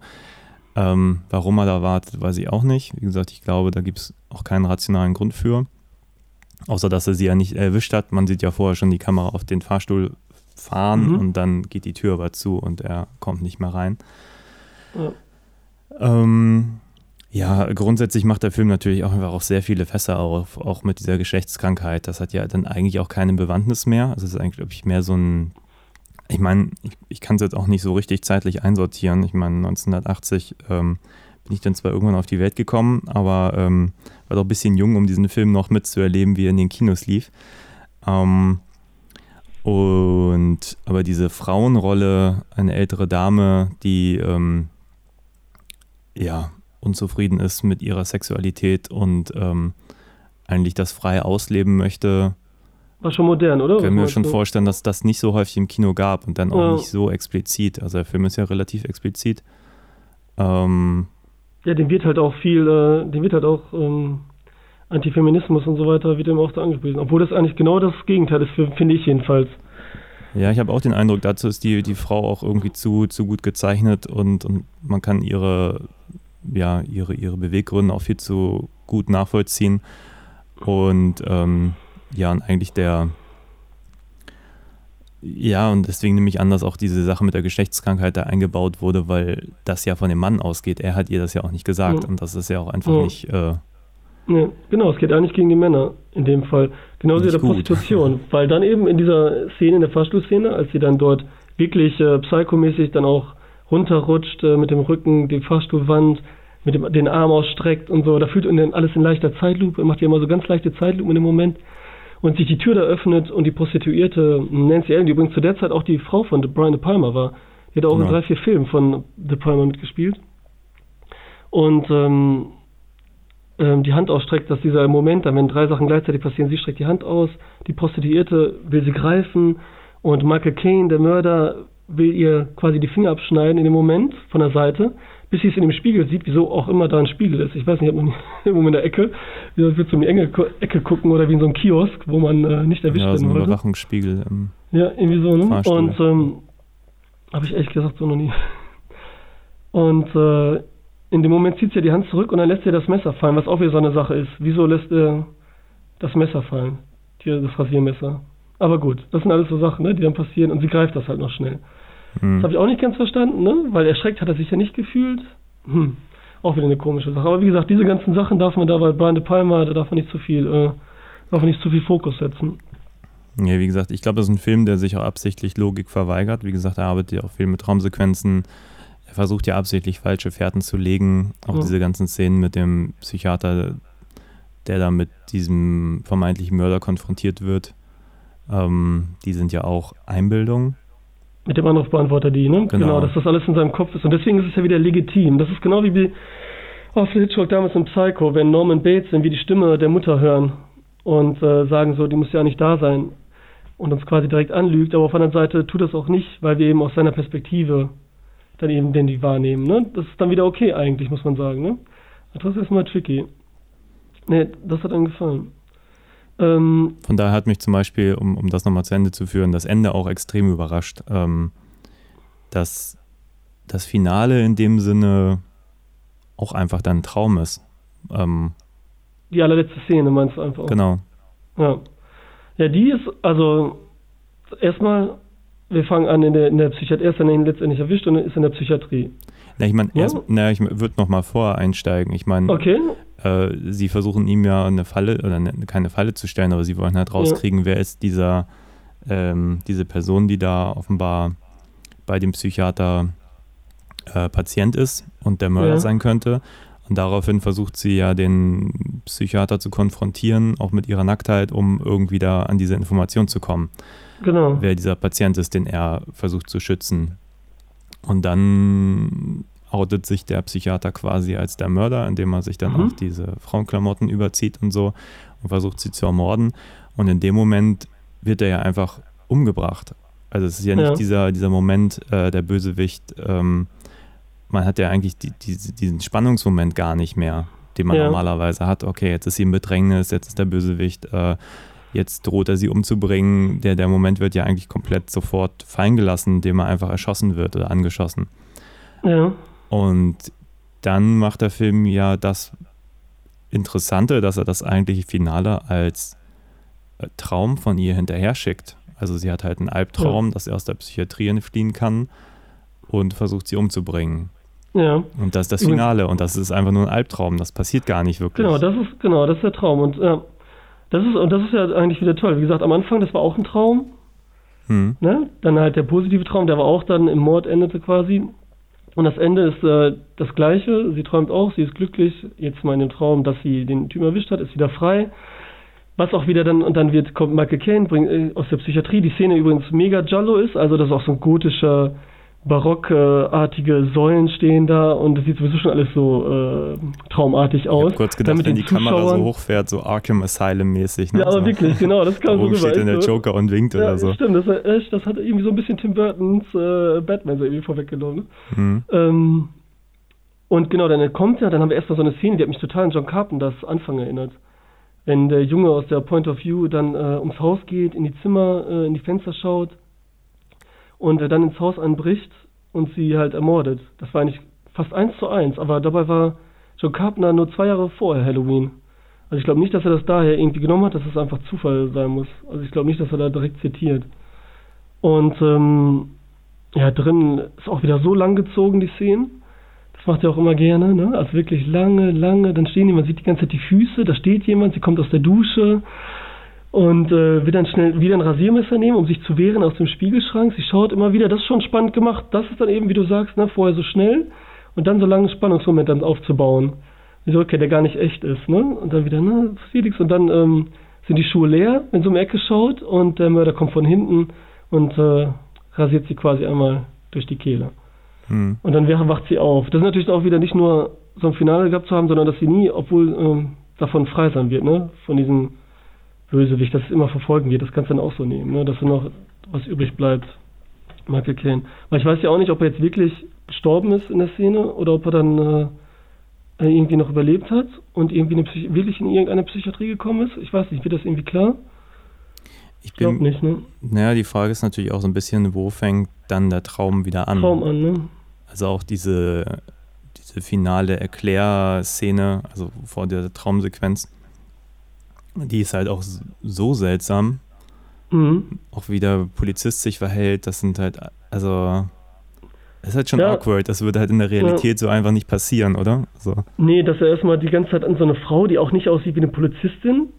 Ähm, warum er da wartet, weiß ich auch nicht. Wie gesagt, ich glaube, da gibt es auch keinen rationalen Grund für. Außer, dass er sie ja nicht erwischt hat. Man sieht ja vorher schon die Kamera auf den Fahrstuhl fahren Mhm. und dann geht die Tür aber zu und er kommt nicht mehr rein. Ja. Ähm, ja, grundsätzlich macht der Film natürlich auch einfach auch sehr viele Fässer auf, auch mit dieser Geschlechtskrankheit. Das hat ja dann eigentlich auch keine Bewandtnis mehr. Also es ist eigentlich, glaube ich, mehr so ein, ich meine, ich, ich kann es jetzt auch nicht so richtig zeitlich einsortieren. Ich meine, 1980 ähm, bin ich dann zwar irgendwann auf die Welt gekommen, aber ähm, war doch ein bisschen jung, um diesen Film noch mitzuerleben, wie er in den Kinos lief. Ähm, und aber diese Frauenrolle, eine ältere Dame, die ähm, ja unzufrieden ist mit ihrer Sexualität und ähm, eigentlich das frei ausleben möchte, War schon modern, oder? können wir schon du? vorstellen, dass das nicht so häufig im Kino gab und dann auch Ja. nicht so explizit. Also der Film ist ja relativ explizit. Ähm, Ja, dem wird halt auch viel, äh, dem wird halt auch ähm, Antifeminismus und so weiter, wird ihm auch da angepriesen. Obwohl das eigentlich genau das Gegenteil ist, finde ich jedenfalls. ja, ich habe auch den Eindruck, dazu ist die, die Frau auch irgendwie zu, zu gut gezeichnet und, und man kann ihre, ja, ihre, ihre Beweggründe auch viel zu gut nachvollziehen. Und ähm, ja, und eigentlich der, ja, und deswegen nehme ich an, dass auch diese Sache mit der Geschlechtskrankheit da eingebaut wurde, weil das ja von dem Mann ausgeht. Er hat ihr das ja auch nicht gesagt Ja. und das ist ja auch einfach Ja. nicht, äh, Ne, genau, es geht eigentlich gegen die Männer in dem Fall. Genauso wie der gut. Prostitution. Weil dann eben in dieser Szene, in der Fahrstuhlszene, als sie dann dort wirklich äh, psychomäßig dann auch runterrutscht, äh, mit dem Rücken, die Fahrstuhlwand, mit dem den Arm ausstreckt und so, da fühlt man dann alles in leichter Zeitlupe, macht ja immer so ganz leichte Zeitlupe in dem Moment und sich die Tür da öffnet und die Prostituierte Nancy Allen, die übrigens zu der Zeit auch die Frau von Brian De Palma war, die hat auch in Genau. drei, vier Filmen von De Palma mitgespielt. Und ähm, ähm, die Hand ausstreckt, dass dieser Moment, dann wenn drei Sachen gleichzeitig passieren, sie streckt die Hand aus, die Prostituierte will sie greifen und Michael Caine, der Mörder, will ihr quasi die Finger abschneiden in dem Moment von der Seite, bis sie es in dem Spiegel sieht, wieso auch immer da ein Spiegel ist. Ich weiß nicht, ob man irgendwo *laughs* in der Ecke, wie wird so in die Enge, Ecke gucken oder wie in so einem Kiosk, wo man äh, nicht erwischt ja, so werden ein wollte. Überwachungsspiegel. Ja, irgendwie so, ne? Fahrstuhl. Und ähm, habe ich ehrlich gesagt so noch nie. *laughs* Und äh, in dem Moment zieht sie ja die Hand zurück und dann lässt sie das Messer fallen, was auch wieder so eine Sache ist. Wieso lässt er das Messer fallen? Hier, das Rasiermesser. Aber gut, das sind alles so Sachen, ne, die dann passieren und sie greift das halt noch schnell. Das hm. habe ich auch nicht ganz verstanden, ne? Weil erschreckt hat er sich ja nicht gefühlt. Hm. Auch wieder eine komische Sache. Aber wie gesagt, diese ganzen Sachen darf man da bei Brian De Palma, da darf man nicht zu viel, äh, darf man nicht zu viel Fokus setzen. Ja, wie gesagt, ich glaube, das ist ein Film, der sich auch absichtlich Logik verweigert. Wie gesagt, er arbeitet ja auch viel mit Traumsequenzen. Er versucht ja absichtlich falsche Fährten zu legen. Auch Ja. diese ganzen Szenen mit dem Psychiater, der da mit diesem vermeintlichen Mörder konfrontiert wird. Ähm, die sind ja auch Einbildung. Mit dem Anrufbeantworter die, ne? Genau. dass das alles in seinem Kopf ist. Und deswegen ist es ja wieder legitim. Das ist genau wie bei Alfred Hitchcock damals in Psycho, wenn Norman Bates irgendwie die Stimme der Mutter hören und äh, sagen so, die muss ja nicht da sein und uns quasi direkt anlügt, aber auf der anderen Seite tut das auch nicht, weil wir eben aus seiner Perspektive dann eben den die wahrnehmen. Ne? Das ist dann wieder okay eigentlich, muss man sagen. Ne? Aber Das ist erstmal tricky. Nee, das hat einem gefallen. Ähm, Von daher hat mich zum Beispiel, um, um das nochmal zu Ende zu führen, das Ende auch extrem überrascht. Ähm, dass das Finale in dem Sinne auch einfach dann ein Traum ist. Ähm, die allerletzte Szene meinst du einfach. genau. Ja. Ja, die ist, also, erstmal, wir fangen an in der, in der Psychiatrie, er ist dann letztendlich erwischt und ist in der Psychiatrie. Na, ich meine, Ja. ich würde nochmal vor einsteigen. Ich meine, Okay, äh, sie versuchen ihm ja eine Falle, oder eine, keine Falle zu stellen, aber sie wollen halt rauskriegen, wer ist dieser, ähm, diese Person, die da offenbar bei dem Psychiater äh, Patient ist und der Mörder Ja. sein könnte. Und daraufhin versucht sie ja den Psychiater zu konfrontieren, auch mit ihrer Nacktheit, um irgendwie da an diese Information zu kommen, genau. wer dieser Patient ist, den er versucht zu schützen. Und dann outet sich der Psychiater quasi als der Mörder, indem er sich dann Mhm. auch diese Frauenklamotten überzieht und so und versucht sie zu ermorden. Und in dem Moment wird er ja einfach umgebracht. Also es ist ja nicht Ja. dieser, dieser Moment, äh, der Bösewicht, ähm, man hat ja eigentlich die, die, diesen Spannungsmoment gar nicht mehr, den man Ja. normalerweise hat. Okay, jetzt ist sie im Bedrängnis, jetzt ist der Bösewicht, äh, jetzt droht er sie umzubringen. Der, der Moment wird ja eigentlich komplett sofort fallen gelassen, indem er einfach erschossen wird oder angeschossen. Ja, Und dann macht der Film ja das Interessante, dass er das eigentliche Finale als äh, Traum von ihr hinterher schickt. Also sie hat halt einen Albtraum, dass er aus der Psychiatrie entfliehen kann und versucht sie umzubringen. ja. Und das ist das Finale und das ist einfach nur ein Albtraum. Das passiert gar nicht wirklich. Genau, das ist, genau, das ist der Traum. Und ja, das ist, und das ist ja eigentlich wieder toll. Wie gesagt, am Anfang, das war auch ein Traum. Hm. Ne? Dann halt der positive Traum, der war auch dann im Mord endete quasi. Und das Ende ist äh, das gleiche. Sie träumt auch, sie ist glücklich. Jetzt mal in dem Traum, dass sie den Typ erwischt hat, ist wieder frei. Was auch wieder dann, und dann wird, kommt Michael Caine bringt, äh, aus der Psychiatrie. Die Szene übrigens mega Giallo ist, also das ist auch so ein gotischer, barockartige Säulen stehen da und das sieht sowieso schon alles so äh, traumartig Ich aus. habe kurz Dann gedacht, wenn die Kamera so hochfährt, so Arkham Asylum mäßig. Ne? Ja, aber so. wirklich, genau, das *laughs* kam so Oben rüber. steht dann der so. Joker und winkt Ja, oder so. stimmt, das, das hat irgendwie so ein bisschen Tim Burtons äh, Batman so irgendwie vorweggenommen. Ne? Hm. Ähm, Und genau, dann kommt er, dann haben wir erstmal so eine Szene, die hat mich total an John Carpenters Anfang erinnert. Wenn der Junge aus der Point of View dann äh, ums Haus geht, in die Zimmer, äh, in die Fenster schaut und er dann ins Haus einbricht und sie halt ermordet. Das war eigentlich fast eins zu eins, aber dabei war John Carpenter nur zwei Jahre vorher Halloween. Also ich glaube nicht, dass er das daher irgendwie genommen hat, dass es einfach Zufall sein muss. Also ich glaube nicht, dass er da direkt zitiert. Und ähm, ja, drin ist auch wieder so lang gezogen, die Szenen. Das macht er auch immer gerne, ne? Also wirklich lange, lange. Dann stehen die, man sieht die ganze Zeit die Füße, da steht jemand, sie kommt aus der Dusche und äh, will dann schnell wieder ein Rasiermesser nehmen, um sich zu wehren aus dem Spiegelschrank. Sie schaut immer wieder, das ist schon spannend gemacht. Das ist dann eben, wie du sagst, ne, vorher so schnell und dann so lange Spannungsmoment dann aufzubauen. So, okay, der gar nicht echt ist, ne? Und dann wieder, ne, Felix, und dann ähm, sind die Schuhe leer, wenn sie um die Ecke schaut und der Mörder kommt von hinten und äh, rasiert sie quasi einmal durch die Kehle. Hm. Und dann wacht sie auf. Das ist natürlich auch wieder nicht nur so ein Finale gehabt zu haben, sondern dass sie nie, obwohl ähm, davon frei sein wird, ne? Von diesem Bösewicht, dass es immer verfolgen wird. Das kannst du dann auch so nehmen, ne? Dass dann noch was übrig bleibt. Michael Caine. Weil ich weiß ja auch nicht, ob er jetzt wirklich gestorben ist in der Szene oder ob er dann äh, irgendwie noch überlebt hat und irgendwie wirklich in irgendeine Psychiatrie gekommen ist. Ich weiß nicht, wird das irgendwie klar? Ich glaube bin, nicht, ne? naja, die Frage ist natürlich auch so ein bisschen, wo fängt dann der Traum wieder an? Traum an, ne? Also auch diese, diese finale Erklärszene, also vor der Traumsequenz, die ist halt auch so seltsam. Mhm. Auch wie der Polizist sich verhält, das sind halt, also, das ist halt schon Ja. awkward. Das würde halt in der Realität so einfach nicht passieren, oder? So. Nee, dass er erstmal die ganze Zeit an so eine Frau, die auch nicht aussieht wie eine Polizistin,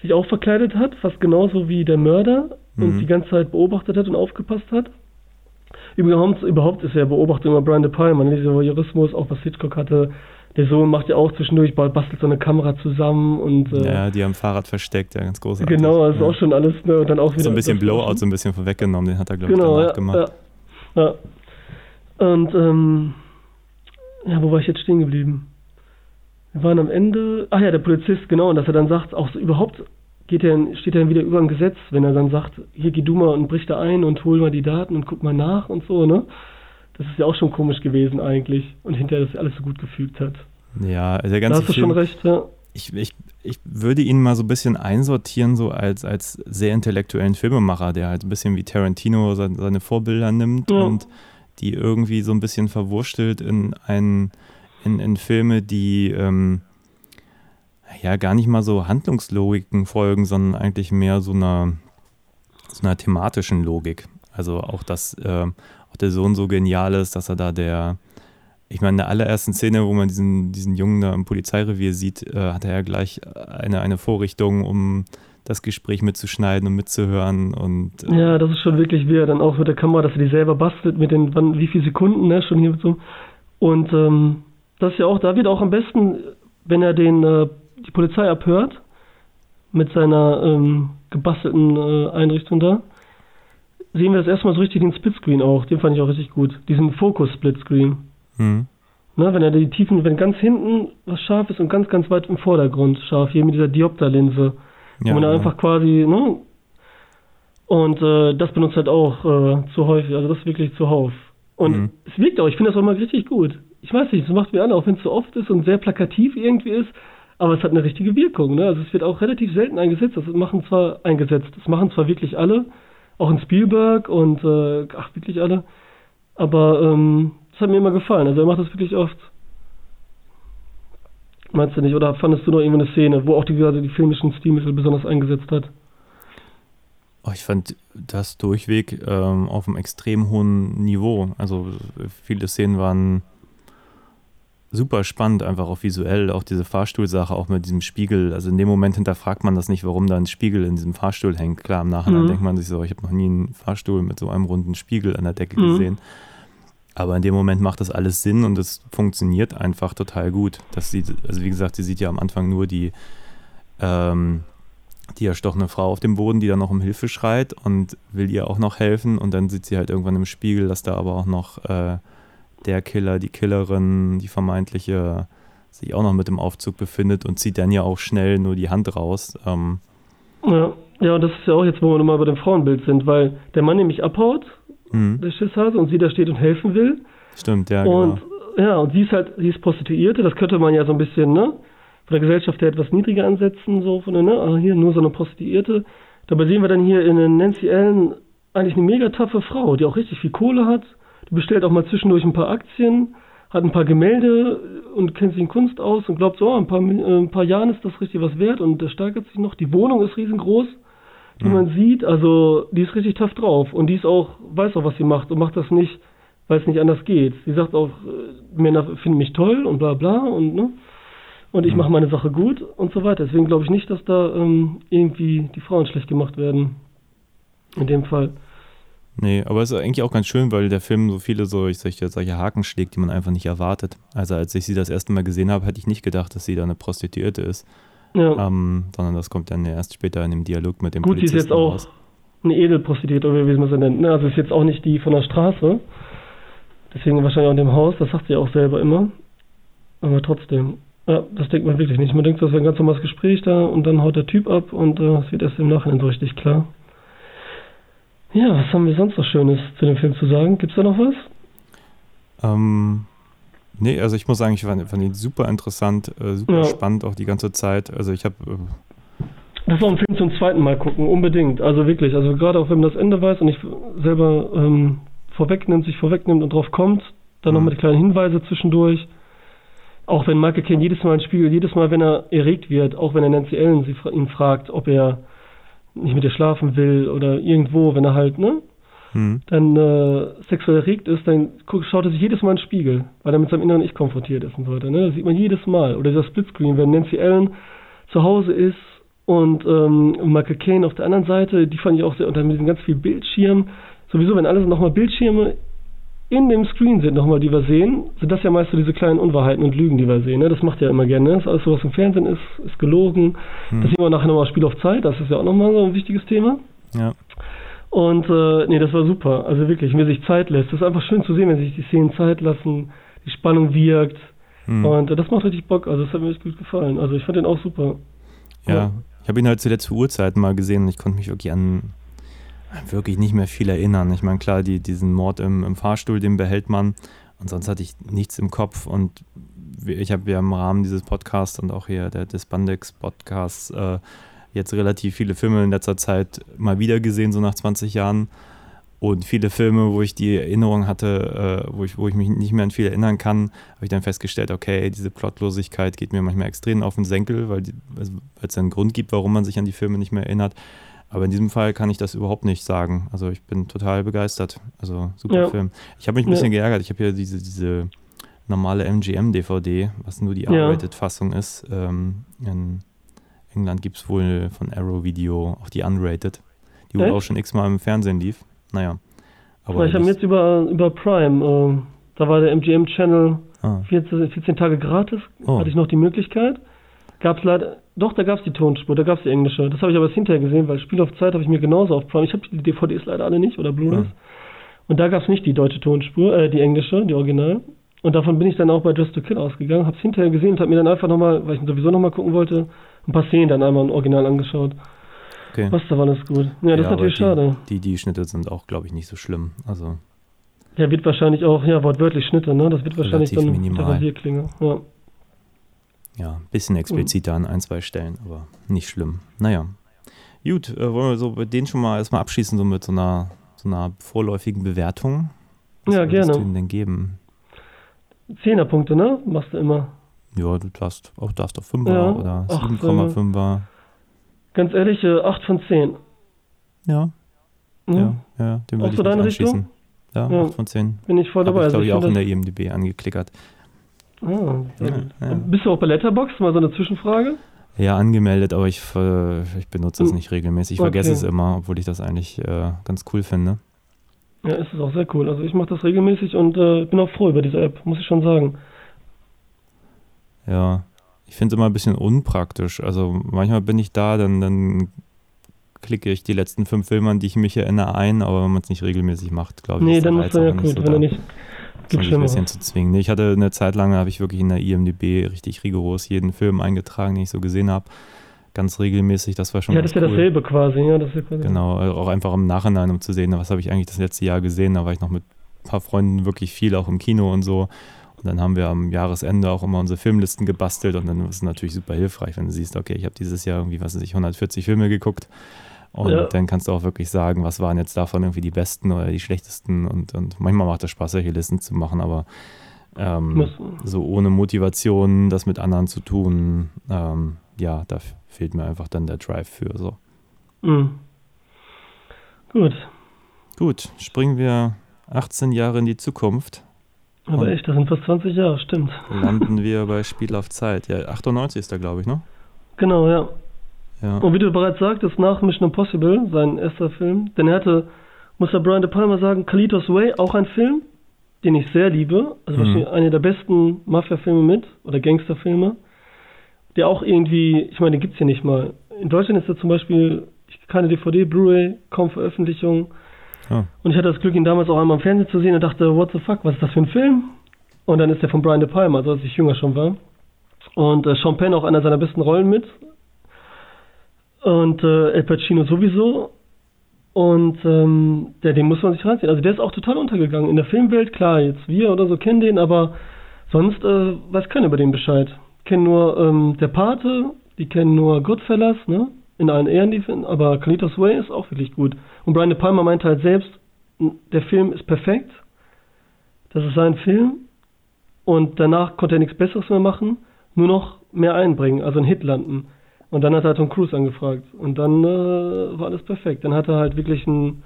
sich auch verkleidet hat, fast genauso wie der Mörder und Mhm. die ganze Zeit beobachtet hat und aufgepasst hat. Überhaupt, überhaupt ist ja Beobachtung immer Brian De Palma, ne? dieser Voyeurismus, auch was Hitchcock hatte. Der Sohn macht ja auch zwischendurch, bastelt so eine Kamera zusammen und äh, Ja, die am Fahrrad versteckt, ja, ganz großartig. genau, das ist ja. auch schon alles, ne? Und dann auch wieder So ein bisschen Blowout, so ein bisschen vorweggenommen, den hat er, glaube ich, Genau, danach ja, gemacht. ja, ja. Und, ähm, ja, wo war ich jetzt stehen geblieben? Wir waren am Ende, ach ja, der Polizist, genau, und dass er dann sagt, auch so, überhaupt geht er, steht er dann wieder über dem Gesetz, wenn er dann sagt, hier geh du mal und brich da ein und hol mal die Daten und guck mal nach und so, ne? Das ist ja auch schon komisch gewesen eigentlich und hinterher das alles so gut gefügt hat. Ja, also der Da ganze hast du Film, schon recht, ja. ich, ich, ich würde ihn mal so ein bisschen einsortieren, so als, als sehr intellektuellen Filmemacher, der halt ein bisschen wie Tarantino seine, seine Vorbilder nimmt Ja. und die irgendwie so ein bisschen verwurstelt in, ein, in, in Filme, die ähm, ja gar nicht mal so Handlungslogiken folgen, sondern eigentlich mehr so einer, so einer thematischen Logik. Also auch, dass äh, auch der Sohn so genial ist, dass er da der, ich meine, in der allerersten Szene, wo man diesen, diesen Jungen da im Polizeirevier sieht, äh, hat er ja gleich eine, eine Vorrichtung, um das Gespräch mitzuschneiden und mitzuhören und äh, Ja, das ist schon wirklich wie er dann auch mit der Kamera, dass er die selber bastelt mit den, wann, wie viele Sekunden, ne, schon hier mit so. Und ähm, das ist ja auch, da wird auch am besten, wenn er den, äh, die Polizei abhört, mit seiner ähm, gebastelten äh, Einrichtung da, sehen wir das erstmal so richtig den Splitscreen auch. Den fand ich auch richtig gut. Diesen Fokus-Splitscreen. hm, Ne, wenn er die Tiefen, wenn ganz hinten was scharf ist und ganz, ganz weit im Vordergrund scharf, hier mit dieser Diopterlinse. ja, wo man da genau. einfach quasi, ne? Und äh, das benutzt halt auch äh, zu häufig, also das ist wirklich zuhauf. Und Mhm. es wirkt auch, ich finde das auch mal richtig gut. Ich weiß nicht, es macht mir an, auch wenn es so oft ist und sehr plakativ irgendwie ist, aber es hat eine richtige Wirkung, ne? Also es wird auch relativ selten eingesetzt, das machen zwar eingesetzt, das machen zwar wirklich alle, auch in Spielberg und äh, ach, wirklich alle, aber ähm, das hat mir immer gefallen, also er macht das wirklich oft. Meinst du nicht? Oder fandest du noch irgendwo eine Szene, wo auch die, gerade die filmischen Stilmittel besonders eingesetzt hat? Oh, ich fand das durchweg ähm, auf einem extrem hohen Niveau. Also viele Szenen waren super spannend, einfach auch visuell. Auch diese Fahrstuhlsache, auch mit diesem Spiegel. Also in dem Moment hinterfragt man das nicht, warum da ein Spiegel in diesem Fahrstuhl hängt. Klar, im Nachhinein Mhm. denkt man sich so, ich habe noch nie einen Fahrstuhl mit so einem runden Spiegel an der Decke Mhm. gesehen. Aber in dem Moment macht das alles Sinn und es funktioniert einfach total gut. Das sieht, also wie gesagt, sie sieht ja am Anfang nur die, ähm, die erstochene Frau auf dem Boden, die dann noch um Hilfe schreit und will ihr auch noch helfen. Und dann sieht sie halt irgendwann im Spiegel, dass da aber auch noch äh, der Killer, die Killerin, die vermeintliche, sich auch noch mit im Aufzug befindet und zieht dann ja auch schnell nur die Hand raus. Ähm, Ja, ja, und das ist ja auch jetzt, wo wir nochmal bei dem Frauenbild sind, weil der Mann nämlich abhaut, hm, der Schisshase, und sie da steht und helfen will. stimmt, ja, und genau. ja, und sie ist halt, sie ist Prostituierte, das könnte man ja so ein bisschen, ne? Von der Gesellschaft her etwas niedriger ansetzen, so von der, ne? Ah, hier nur so eine Prostituierte. Dabei sehen wir dann hier in Nancy Allen eigentlich eine mega taffe Frau, die auch richtig viel Kohle hat. Die bestellt auch mal zwischendurch ein paar Aktien, hat ein paar Gemälde und kennt sich in Kunst aus und glaubt so, oh, ein paar, äh, ein paar Jahren ist das richtig was wert und das steigert sich noch. Die Wohnung ist riesengroß, wie man sieht. Also die ist richtig tough drauf und die ist auch, weiß auch, was sie macht und macht das nicht, weil es nicht anders geht. Sie sagt auch, äh, Männer finden mich toll und bla bla und ne. Und ich Mhm. mache meine Sache gut und so weiter. Deswegen glaube ich nicht, dass da ähm, irgendwie die Frauen schlecht gemacht werden. In dem Fall. Nee, aber es ist eigentlich auch ganz schön, weil der Film so viele so, ich solche, solche Haken schlägt, die man einfach nicht erwartet. Also als ich sie das erste Mal gesehen habe, hätte ich nicht gedacht, dass sie da eine Prostituierte ist. Ja. Ähm, sondern das kommt dann erst später in dem Dialog mit dem Gut, sie ist Polizisten jetzt auch raus. eine Edelprostituierte, oder wie man sie nennt. Ne? Also ist jetzt auch nicht die von der Straße. Deswegen wahrscheinlich auch in dem Haus, das sagt sie auch selber immer. Aber trotzdem, ja, das denkt man wirklich nicht. Man denkt, das wäre ein ganz normales Gespräch da und dann haut der Typ ab und äh, es wird erst im Nachhinein so richtig klar. Ja, was haben wir sonst noch Schönes zu dem Film zu sagen? Gibt's da noch was? Ähm, nee, also ich muss sagen, ich fand, fand ihn super interessant, äh, super Ja. spannend auch die ganze Zeit. Also ich habe, äh, Das war ein Film zum zweiten Mal gucken, unbedingt. Also wirklich, also gerade auch wenn man das Ende weiß und nicht selber ähm, vorwegnimmt, sich vorwegnimmt und drauf kommt, dann Mhm. nochmal die kleinen Hinweise zwischendurch. Auch wenn Michael Caine jedes Mal ein Spiegel, jedes Mal, wenn er erregt wird, auch wenn er Nancy Ellen sie, ihn fragt, ob er nicht mit ihr schlafen will oder irgendwo, wenn er halt, ne, hm, dann äh, sexuell erregt ist, dann schaut er sich jedes Mal in den Spiegel, weil er mit seinem inneren Ich konfrontiert ist und so weiter. Ne? Das sieht man jedes Mal. Oder dieser Splitscreen, wenn Nancy Allen zu Hause ist und ähm, Michael Caine auf der anderen Seite, die fand ich auch sehr, und dann mit diesem ganz viel Bildschirm. Sowieso, wenn alles nochmal Bildschirme in dem Screen sind, nochmal, die wir sehen, sind das ja meist so diese kleinen Unwahrheiten und Lügen, die wir sehen. Ne? Das macht ja immer gerne. Ne? Das ist alles so, was im Fernsehen ist, ist gelogen. hm, Das sehen wir nachher nochmal Spiel auf Zeit, das ist ja auch nochmal so ein wichtiges Thema. ja, Und äh, nee, das war super. Also wirklich, wenn sich Zeit lässt. Das ist einfach schön zu sehen, wenn sich die Szenen Zeit lassen, die Spannung wirkt. hm, Und äh, das macht richtig Bock. Also das hat mir echt gut gefallen. Also ich fand den auch super. ja. Ich habe ihn halt zuletzt zu Uhrzeiten mal gesehen und ich konnte mich wirklich an wirklich nicht mehr viel erinnern. Ich meine, klar, die, diesen Mord im, im Fahrstuhl, den behält man und sonst hatte ich nichts im Kopf und ich habe ja im Rahmen dieses Podcasts und auch hier der, des Bandex-Podcasts äh, jetzt relativ viele Filme in letzter Zeit mal wieder gesehen, so nach 20 Jahren. Und viele Filme, wo ich die Erinnerung hatte, äh, wo, ich, wo ich mich nicht mehr an viel erinnern kann, habe ich dann festgestellt, okay, diese Plotlosigkeit geht mir manchmal extrem auf den Senkel, weil die- also, weil es einen Grund gibt, warum man sich an die Filme nicht mehr erinnert. Aber in diesem Fall kann ich das überhaupt nicht sagen. Also ich bin total begeistert. Also super Ja. Film. Ich habe mich ein Ja. bisschen geärgert. Ich habe hier diese, diese normale MGM-DVD, was nur die Ja. R-Rated-Fassung ist. Ähm, in England gibt es wohl von Arrow Video auch die Unrated, die wohl auch schon x-mal im Fernsehen lief. Naja. Aber ich habe jetzt über, über Prime, äh, da war der MGM-Channel ah, 14, 14 Tage gratis, Oh. hatte ich noch die Möglichkeit. Gab es leider, doch, da gab es die Tonspur, da gab es die englische. Das habe ich aber erst hinterher gesehen, weil Spiel auf Zeit habe ich mir genauso auf Prime. Ich habe die DVDs leider alle nicht oder Blu-rays. Hm. Und da gab es nicht die deutsche Tonspur, äh, die englische, die Original. Und davon bin ich dann auch bei Just to Kill ausgegangen, habe es hinterher gesehen und habe mir dann einfach nochmal, weil ich sowieso nochmal gucken wollte, ein paar Szenen dann einmal im Original angeschaut. okay. Was, da war das gut. Ja, das ist aber natürlich die, schade. Die, die Schnitte sind auch, glaube ich, nicht so schlimm. Also, Ja, wird wahrscheinlich auch, ja, wortwörtlich Schnitte, ne? Das wird wahrscheinlich dann minimal. der Rasierklinge. Ja. Ja, ein bisschen expliziter an ein, zwei Stellen, aber nicht schlimm. Naja. Gut, äh, wollen wir so bei denen schon mal erstmal abschließen, so mit so einer, so einer vorläufigen Bewertung? Was Ja, gerne. du ihnen denn geben? Zehnerpunkte, ne? Machst du immer. Ja, du darfst auch darfst auf 5er Ja, oder ach, 7,5er. Ganz ehrlich, äh, 8 von 10. Ja, Mhm. ja, ja, den Auch würde ich deine anschließen. Richtung? Ja, Ja. 8 von 10. Bin ich voll dabei. ich, glaube ich, Also auch in der IMDb angeklickert. Ah, Ja, ja. Bist du auch bei Letterboxd? Mal so eine Zwischenfrage? Ja, angemeldet, aber ich, äh, ich benutze das Hm. nicht regelmäßig. Ich vergesse Okay. es immer, obwohl ich das eigentlich äh, ganz cool finde. Ja, ist es auch sehr cool. Also ich mache das regelmäßig und äh, bin auch froh über diese App, muss ich schon sagen. Ja, ich finde es immer ein bisschen unpraktisch. Also manchmal bin ich da, dann, dann klicke ich die letzten fünf Filme, an die ich mich erinnere, ein, aber wenn man es nicht regelmäßig macht, glaube ich, Nee, ist dann musst du ja nicht so wenn da. du nicht. Gibt ein bisschen zu zwingen. Ich hatte eine Zeit lang, habe ich wirklich in der IMDb richtig rigoros jeden Film eingetragen, den ich so gesehen habe. Ganz regelmäßig, das war schon Ja, das ist ja cool. dasselbe quasi, ja, das ist quasi. Genau, äh, auch einfach im Nachhinein, um zu sehen, was habe ich eigentlich das letzte Jahr gesehen. Da war ich noch mit ein paar Freunden wirklich viel, auch im Kino und so. Und Und dann haben wir am Jahresende auch immer unsere Filmlisten gebastelt und dann ist es natürlich super hilfreich, wenn du siehst, okay, ich habe dieses Jahr irgendwie, was weiß ich, 140 Filme geguckt. Und Ja. dann kannst du auch wirklich sagen, was waren jetzt davon irgendwie die besten oder die schlechtesten. Und, und manchmal macht es Spaß, solche Listen zu machen, aber ähm, so ohne Motivation, das mit anderen zu tun, ähm, ja, da fehlt mir einfach dann der Drive für. So. Mhm. Gut, Gut, springen wir 18 Jahre in die Zukunft. aber echt, das sind fast 20 Jahre, stimmt. Landen *laughs* wir bei Spiel auf Zeit. Ja, 98 ist da, glaube ich, ne? Genau, ja. Ja. Und wie du bereits sagtest, nach Mission Impossible, sein erster Film, denn er hatte, muss der Brian De Palma sagen, Kalitos Way, auch ein Film, den ich sehr liebe, also Mhm. einer der besten Mafia-Filme mit, oder Gangsterfilme, der auch irgendwie, ich meine, den gibt's hier nicht mal. In Deutschland ist er zum Beispiel keine DVD, Blu-ray, kaum Veröffentlichung. Ah. Und ich hatte das Glück, ihn damals auch einmal im Fernsehen zu sehen und dachte, what the fuck, was ist das für ein Film? Und dann ist der von Brian De Palma, also als ich jünger schon war. Und äh, Sean Penn auch einer seiner besten Rollen mit. Und äh, El Pacino sowieso. Und ähm, der, den muss man sich reinziehen. Also der ist auch total untergegangen. In der Filmwelt, klar, jetzt wir oder so kennen den, aber sonst äh, weiß keiner über den Bescheid. Kennen nur ähm, Der Pate, die kennen nur Goodfellas, ne? In allen Ehren, die finden, aber Kalitos Way ist auch wirklich gut. Und Brian De Palma meinte halt selbst, der Film ist perfekt. Das ist sein Film. Und danach konnte er nichts Besseres mehr machen, nur noch mehr einbringen, also einen Hit landen. Und dann hat er Tom Cruise angefragt. Und dann äh, war alles perfekt. Dann hat er halt wirklich einen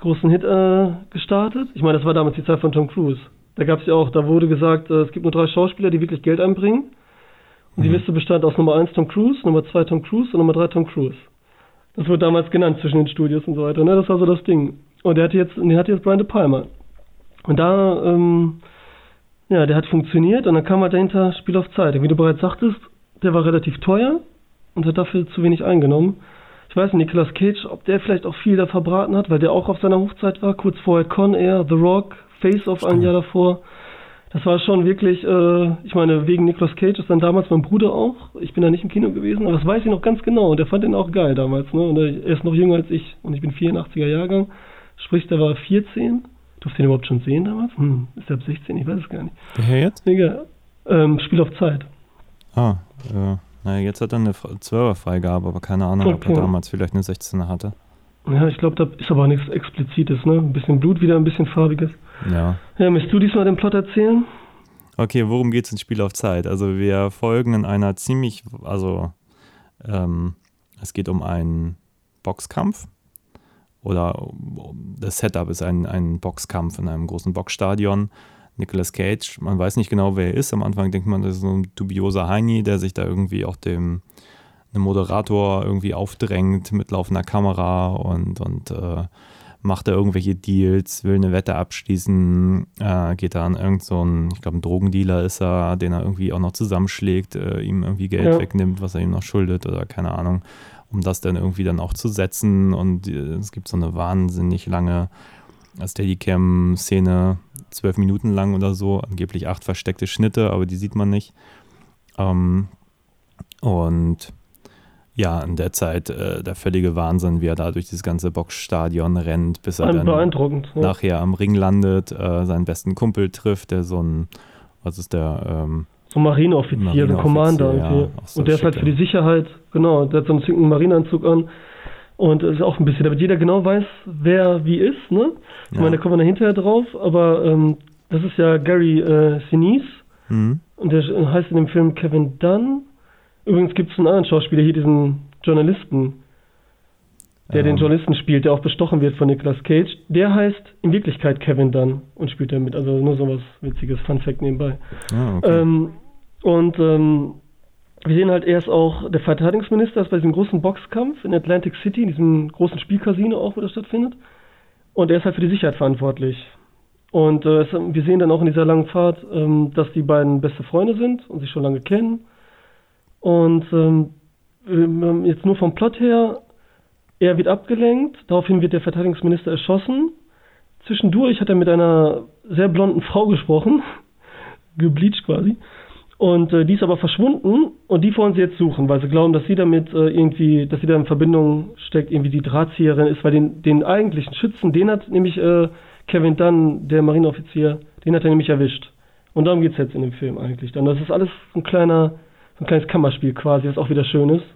großen Hit äh, gestartet. Ich meine, das war damals die Zeit von Tom Cruise. Da gab es ja auch, da wurde gesagt, äh, es gibt nur drei Schauspieler, die wirklich Geld einbringen. Und die Mhm. Liste bestand aus Nummer 1 Tom Cruise, Nummer 2 Tom Cruise und Nummer 3 Tom Cruise. Das wurde damals genannt zwischen den Studios und so weiter. Ne? Das war so das Ding. Und der hat jetzt, den hat jetzt Brian De Palma. Und da, ähm, ja, der hat funktioniert und dann kam halt dahinter Spiel auf Zeit. Wie du bereits sagtest, der war relativ teuer und hat dafür zu wenig eingenommen. Ich weiß nicht, Nicolas Cage, ob der vielleicht auch viel da verbraten hat, weil der auch auf seiner Hochzeit war. Kurz vorher Con Air, The Rock, Face Off ein. Jahr davor. Das war schon wirklich, äh, ich meine, wegen Nicolas Cage ist dann damals mein Bruder auch. Ich bin da nicht im Kino gewesen, aber das weiß ich noch ganz genau. Und der fand den auch geil damals. Ne? Und er ist noch jünger als ich und ich bin 84er Jahrgang. Sprich, der war 14. Durfte den überhaupt schon sehen damals? Hm, ist der ab 16? Ich weiß es gar nicht. Der jetzt? Egal. Ähm, Spiel auf Zeit. Ah, äh, naja, jetzt hat er eine 12er-Freigabe, aber keine Ahnung, ob Okay. er damals vielleicht eine 16er hatte. Ja, ich glaube, da ist aber nichts Explizites, ne? Ein bisschen Blut wieder, ein bisschen farbiges. Ja. Ja, möchtest du diesmal den Plot erzählen? Okay, worum geht es in Spiel auf Zeit? Also wir folgen in einer ziemlich, also ähm, es geht um einen Boxkampf oder das Setup ist ein, ein Boxkampf in einem großen Boxstadion. Nicolas Cage, man weiß nicht genau, wer er ist. Am Anfang denkt man, das ist so ein dubioser Heini, der sich da irgendwie auch dem einem Moderator irgendwie aufdrängt mit laufender Kamera und, und äh, macht da irgendwelche Deals, will eine Wette abschließen, äh, geht da an irgendeinen, so ich glaube, ein Drogendealer ist er, den er irgendwie auch noch zusammenschlägt, äh, ihm irgendwie Geld Ja. wegnimmt, was er ihm noch schuldet oder keine Ahnung, um das dann irgendwie dann auch zu setzen. Und äh, es gibt so eine wahnsinnig lange Steadicam-Szene, zwölf Minuten lang oder so, angeblich acht versteckte Schnitte, aber die sieht man nicht. Ähm, und ja, in der Zeit äh, der völlige Wahnsinn, wie er da durch dieses ganze Boxstadion rennt, bis er dann. Ja. nachher am Ring landet, äh, seinen besten Kumpel trifft, der so ein, was ist der, ähm, So ein Marineoffizier, so ein Commander. ja, irgendwie. so und der ist halt für die Sicherheit, genau, der hat so einen Marineanzug an. Und ist auch ein bisschen, damit jeder genau weiß, wer wie ist, ne? Ich Ja. meine, da kommen wir dann hinterher drauf, aber ähm, das ist ja Gary äh, Sinise hm, und der heißt in dem Film Kevin Dunn. Übrigens gibt es einen anderen Schauspieler hier, diesen Journalisten, der den ähm, Journalisten spielt, der auch bestochen wird von Nicolas Cage. Der heißt in Wirklichkeit Kevin Dunn und spielt damit. Also nur so was Witziges, Fun Fact nebenbei. Ja, okay. Ähm, und ähm, wir sehen halt, er ist auch der Verteidigungsminister, ist bei diesem großen Boxkampf in Atlantic City, in diesem großen Spielcasino auch, wo das stattfindet. Und er ist halt für die Sicherheit verantwortlich. Und äh, wir sehen dann auch in dieser langen Fahrt, ähm, dass die beiden beste Freunde sind und sich schon lange kennen. Und ähm, ähm, jetzt nur vom Plot her, er wird abgelenkt, daraufhin wird der Verteidigungsminister erschossen. Zwischendurch hat er mit einer sehr blonden Frau gesprochen, *laughs* gebleached quasi. Und äh, die ist aber verschwunden und die wollen sie jetzt suchen, weil sie glauben, dass sie damit äh, irgendwie, dass sie da in Verbindung steckt, irgendwie die Drahtzieherin ist, weil den, den eigentlichen Schützen, den hat nämlich äh, Kevin Dunn, der Marineoffizier, den hat er nämlich erwischt. Und darum geht es jetzt in dem Film eigentlich. Dann das ist alles ein kleiner, ein kleines Kammerspiel quasi, was auch wieder schön ist.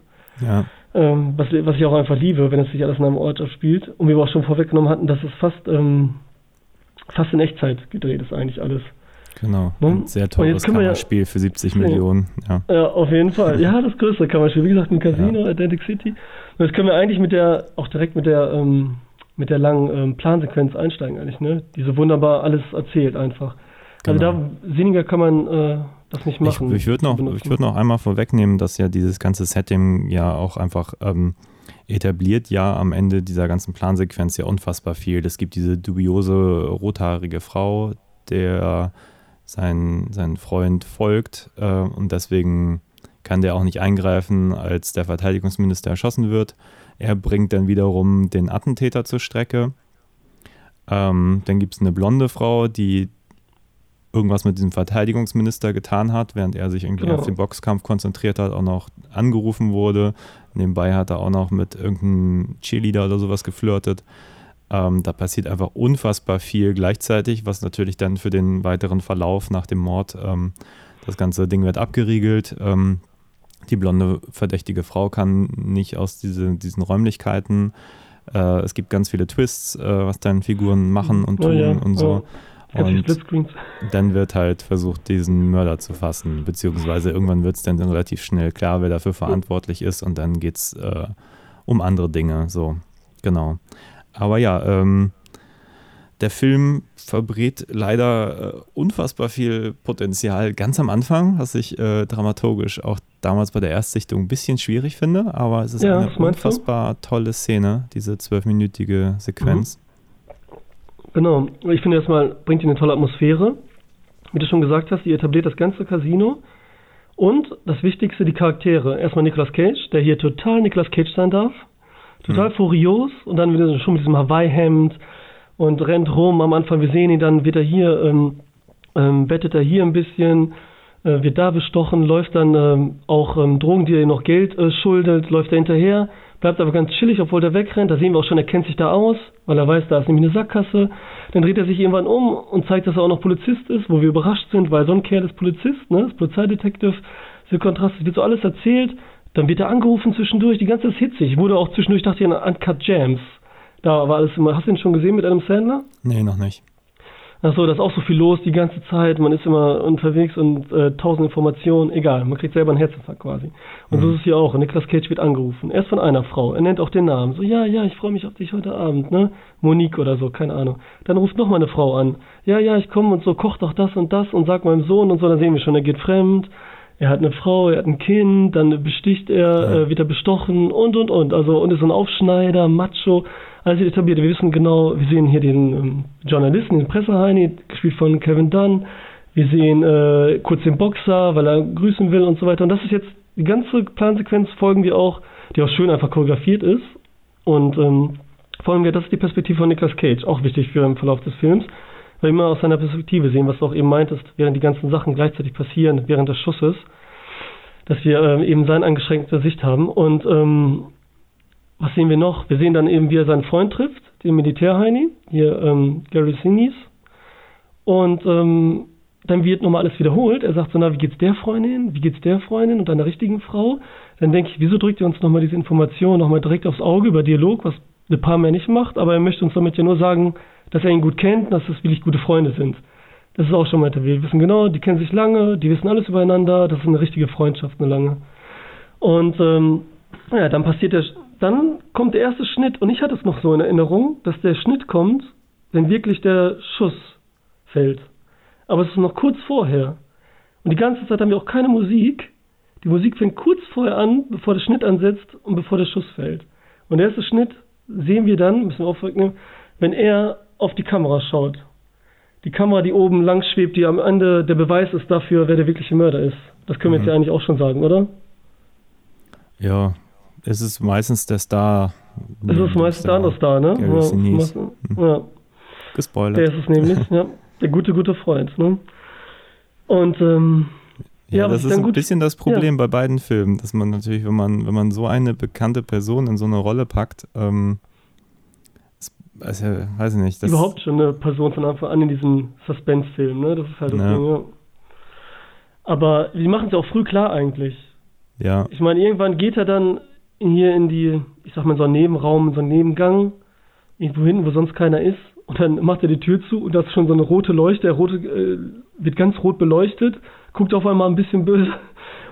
Ja. Ähm, was, was ich auch einfach liebe, wenn es sich alles in einem Ort abspielt. Und wir auch schon vorweggenommen hatten, dass es fast, ähm, fast in Echtzeit gedreht ist eigentlich alles. Genau. Ein sehr teures wir ja- Kammerspiel für 70 Millionen. Ja. Ja, auf jeden Fall. Ja, das größte Kammerspiel. Wie gesagt, ein Casino, Atlantic City. Und jetzt können wir eigentlich mit der, auch direkt mit der, ähm, mit der langen ähm, Plansequenz einsteigen eigentlich, ne? Die so wunderbar alles erzählt einfach. Also Genau. da sinniger kann man äh, das nicht Ich, machen. ich würde noch, ich würd noch einmal vorwegnehmen, dass ja dieses ganze Setting ja auch einfach ähm, etabliert ja am Ende dieser ganzen Plansequenz ja unfassbar viel. Es gibt diese dubiose rothaarige Frau, der sein, sein Freund folgt äh, und deswegen kann der auch nicht eingreifen, als der Verteidigungsminister erschossen wird. Er bringt dann wiederum den Attentäter zur Strecke. Ähm, dann gibt es eine blonde Frau, die irgendwas mit diesem Verteidigungsminister getan hat, während er sich irgendwie Genau. auf den Boxkampf konzentriert hat, auch noch angerufen wurde. Nebenbei hat er auch noch mit irgendeinem Cheerleader oder sowas geflirtet. Ähm, da passiert einfach unfassbar viel gleichzeitig, was natürlich dann für den weiteren Verlauf nach dem Mord, ähm, das ganze Ding wird abgeriegelt. Ähm, die blonde verdächtige Frau kann nicht aus diese, diesen Räumlichkeiten. Äh, es gibt ganz viele Twists, äh, was dann Figuren machen und tun ja, und so. viele Und dann wird halt versucht, diesen Mörder zu fassen, beziehungsweise irgendwann wird es dann relativ schnell klar, wer dafür verantwortlich ist und dann geht es äh, um andere Dinge, so, genau. Aber ja, ähm, der Film verbrät leider äh, unfassbar viel Potenzial ganz am Anfang, was ich äh, dramaturgisch auch damals bei der Erstsichtung ein bisschen schwierig finde, aber es ist Ja, eine meinst du? unfassbar tolle Szene, diese zwölfminütige Sequenz. Genau. Ich finde erstmal, bringt ihn eine tolle Atmosphäre. Wie du schon gesagt hast, die etabliert das ganze Casino. Und das Wichtigste, die Charaktere. Erstmal Nicolas Cage, der hier total Nicolas Cage sein darf. Total furios und dann wieder schon mit diesem Hawaii-Hemd und rennt rum. Am Anfang, wir sehen ihn, dann wird er hier, ähm, ähm, bettet er hier ein bisschen, äh, wird da bestochen, läuft dann ähm, auch ähm, Drogen, die er noch Geld äh, schuldet, läuft er hinterher, bleibt aber ganz chillig, obwohl er wegrennt. Da sehen wir auch schon, er kennt sich da aus, weil er weiß, da ist nämlich eine Sackgasse. Dann dreht er sich irgendwann um und zeigt, dass er auch noch Polizist ist, wo wir überrascht sind, weil so ein Kerl ist Polizist, ne, ist Polizeidetektiv. Dieser Kontrast, es wird so alles erzählt. Dann wird er angerufen zwischendurch, die ganze Zeit hitzig. Wurde auch zwischendurch, dachte ich, an Uncut Jams. Da war alles immer, hast du ihn schon gesehen mit Adam Sandler? Nee, noch nicht. Achso, da ist auch so viel los die ganze Zeit. Man ist immer unterwegs und äh, tausend Informationen. Egal, man kriegt selber einen Herzinfarkt quasi. Und so ist es hier auch. Und Nicolas Cage wird angerufen. Erst von einer Frau. Er nennt auch den Namen. So, ja, ja, ich freue mich auf dich heute Abend, ne? Monique oder so, keine Ahnung. Dann ruft noch mal eine Frau an. Ja, ja, ich komme und so, koch doch das und das und sag meinem Sohn und so. Dann sehen wir schon, er geht fremd. Er hat eine Frau, er hat ein Kind, dann besticht er, Ja. äh, wird er bestochen und und und. Also und ist so ein Aufschneider, Macho, alles wird etabliert. Wir wissen genau, wir sehen hier den ähm, Journalisten, den Presseheini, gespielt von Kevin Dunn. Wir sehen äh, kurz den Boxer, weil er grüßen will und so weiter. Und das ist jetzt die ganze Plansequenz folgen wir auch, die auch schön einfach choreografiert ist. Und ähm, folgen wir, das ist die Perspektive von Nicolas Cage, auch wichtig für den Verlauf des Films, immer aus seiner Perspektive sehen, was du auch eben meintest, während die ganzen Sachen gleichzeitig passieren, während des Schusses, dass wir ähm, eben seine eingeschränkte Sicht haben. Und ähm, was sehen wir noch? Wir sehen dann eben, wie er seinen Freund trifft, den Militärheini, hier ähm, Gary Sinise. Und ähm, dann wird nochmal alles wiederholt. Er sagt so, na, wie geht's der Freundin? Wie geht's der Freundin und deiner richtigen Frau? Dann denke ich, wieso drückt er uns nochmal diese Information nochmal direkt aufs Auge über Dialog, was De Palma ja nicht macht, aber er möchte uns damit ja nur sagen, dass er ihn gut kennt, dass es wirklich gute Freunde sind. Das ist auch schon mal, wir wissen genau, die kennen sich lange, die wissen alles übereinander, das ist eine richtige Freundschaft, eine lange. Und ähm, ja, dann passiert der, dann kommt der erste Schnitt und ich hatte es noch so in Erinnerung, dass der Schnitt kommt, wenn wirklich der Schuss fällt. Aber es ist noch kurz vorher. Und die ganze Zeit haben wir auch keine Musik. Die Musik fängt kurz vorher an, bevor der Schnitt ansetzt und bevor der Schuss fällt. Und der erste Schnitt sehen wir dann, müssen wir aufwirken, wenn er auf die Kamera schaut. Die Kamera, die oben lang schwebt, die am Ende der Beweis ist dafür, wer der wirkliche Mörder ist. Das können wir jetzt ja eigentlich auch schon sagen, oder? Ja, es ist meistens der Star. Es ist meistens der andere Star, ne? Gary Ja, Sinise. meistens- ja. Gespoilert. Der ist es nämlich, *laughs* ja. Der gute, gute Freund, ne? Und, ähm, Ja, Ja, das ist ein gut- bisschen das Problem bei beiden Filmen, dass man natürlich, wenn man, wenn man so eine bekannte Person in so eine Rolle packt, ähm, also, weiß ich nicht, überhaupt schon eine Person von Anfang an in diesem Suspense-Film, ne? Das ist halt das Ja. Ding, ja. Aber die machen es auch früh klar eigentlich. Ja, Ich meine, irgendwann geht er dann hier in die, ich sag mal, so einen Nebenraum, so einen Nebengang, irgendwo hin, wo sonst keiner ist. Und dann macht er die Tür zu und da ist schon so eine rote Leuchte. Der rote äh, wird ganz rot beleuchtet, guckt auf einmal ein bisschen böse.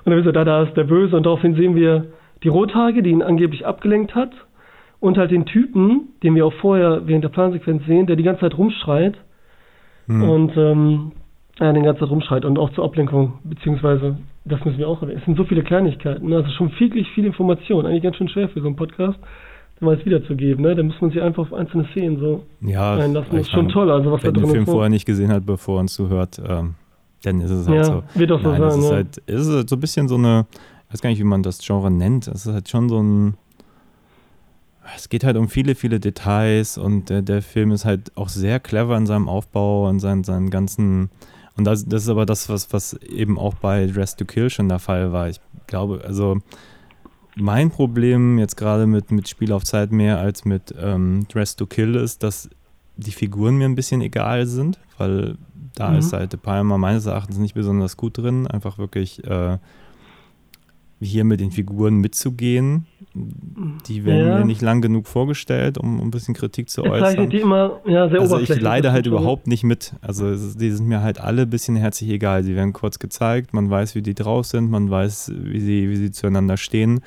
Und dann ist er, da, da ist der Böse. Und daraufhin sehen wir die Rothaarige, die ihn angeblich abgelenkt hat. Und halt den Typen, den wir auch vorher während der Plansequenz sehen, der die ganze Zeit rumschreit. hm. Und ähm, ja, den ganze Zeit rumschreit und auch zur Ablenkung, beziehungsweise, das müssen wir auch erwähnen. Es sind so viele Kleinigkeiten, ne? also schon wirklich viel Information, eigentlich ganz schön schwer für so einen Podcast, mal jetzt wiederzugeben, ne? Da muss man sich einfach auf einzelne Szenen so ja einlassen. Das ist schon toll, also was drin den Film ne? vorher nicht gesehen hat, bevor er uns zuhört, ähm, dann ist es halt Ja, so. wird auch so Nein, es sein, ist ja. halt, es ist halt so ein bisschen so eine, ich weiß gar nicht, wie man das Genre nennt. Es ist halt schon so ein, es geht halt um viele, viele Details und der, der Film ist halt auch sehr clever in seinem Aufbau und seinen, seinen ganzen, und das, das ist aber das, was, was eben auch bei Dress to Kill schon der Fall war. Ich glaube, also mein Problem jetzt gerade mit, mit Spiel auf Zeit mehr als mit ähm, Dress to Kill ist, dass die Figuren mir ein bisschen egal sind, weil da Mhm. ist halt De Palma meines Erachtens nicht besonders gut drin, einfach wirklich äh, hier mit den Figuren mitzugehen. Die werden Ja. mir nicht lang genug vorgestellt, um, um ein bisschen Kritik zu Er äußern. die immer ja, sehr Also ich leide halt überhaupt nicht mit. Also ist, die sind mir halt alle ein bisschen herzlich egal. Sie werden kurz gezeigt, man weiß, wie die drauf sind, man weiß, wie sie, wie sie zueinander stehen.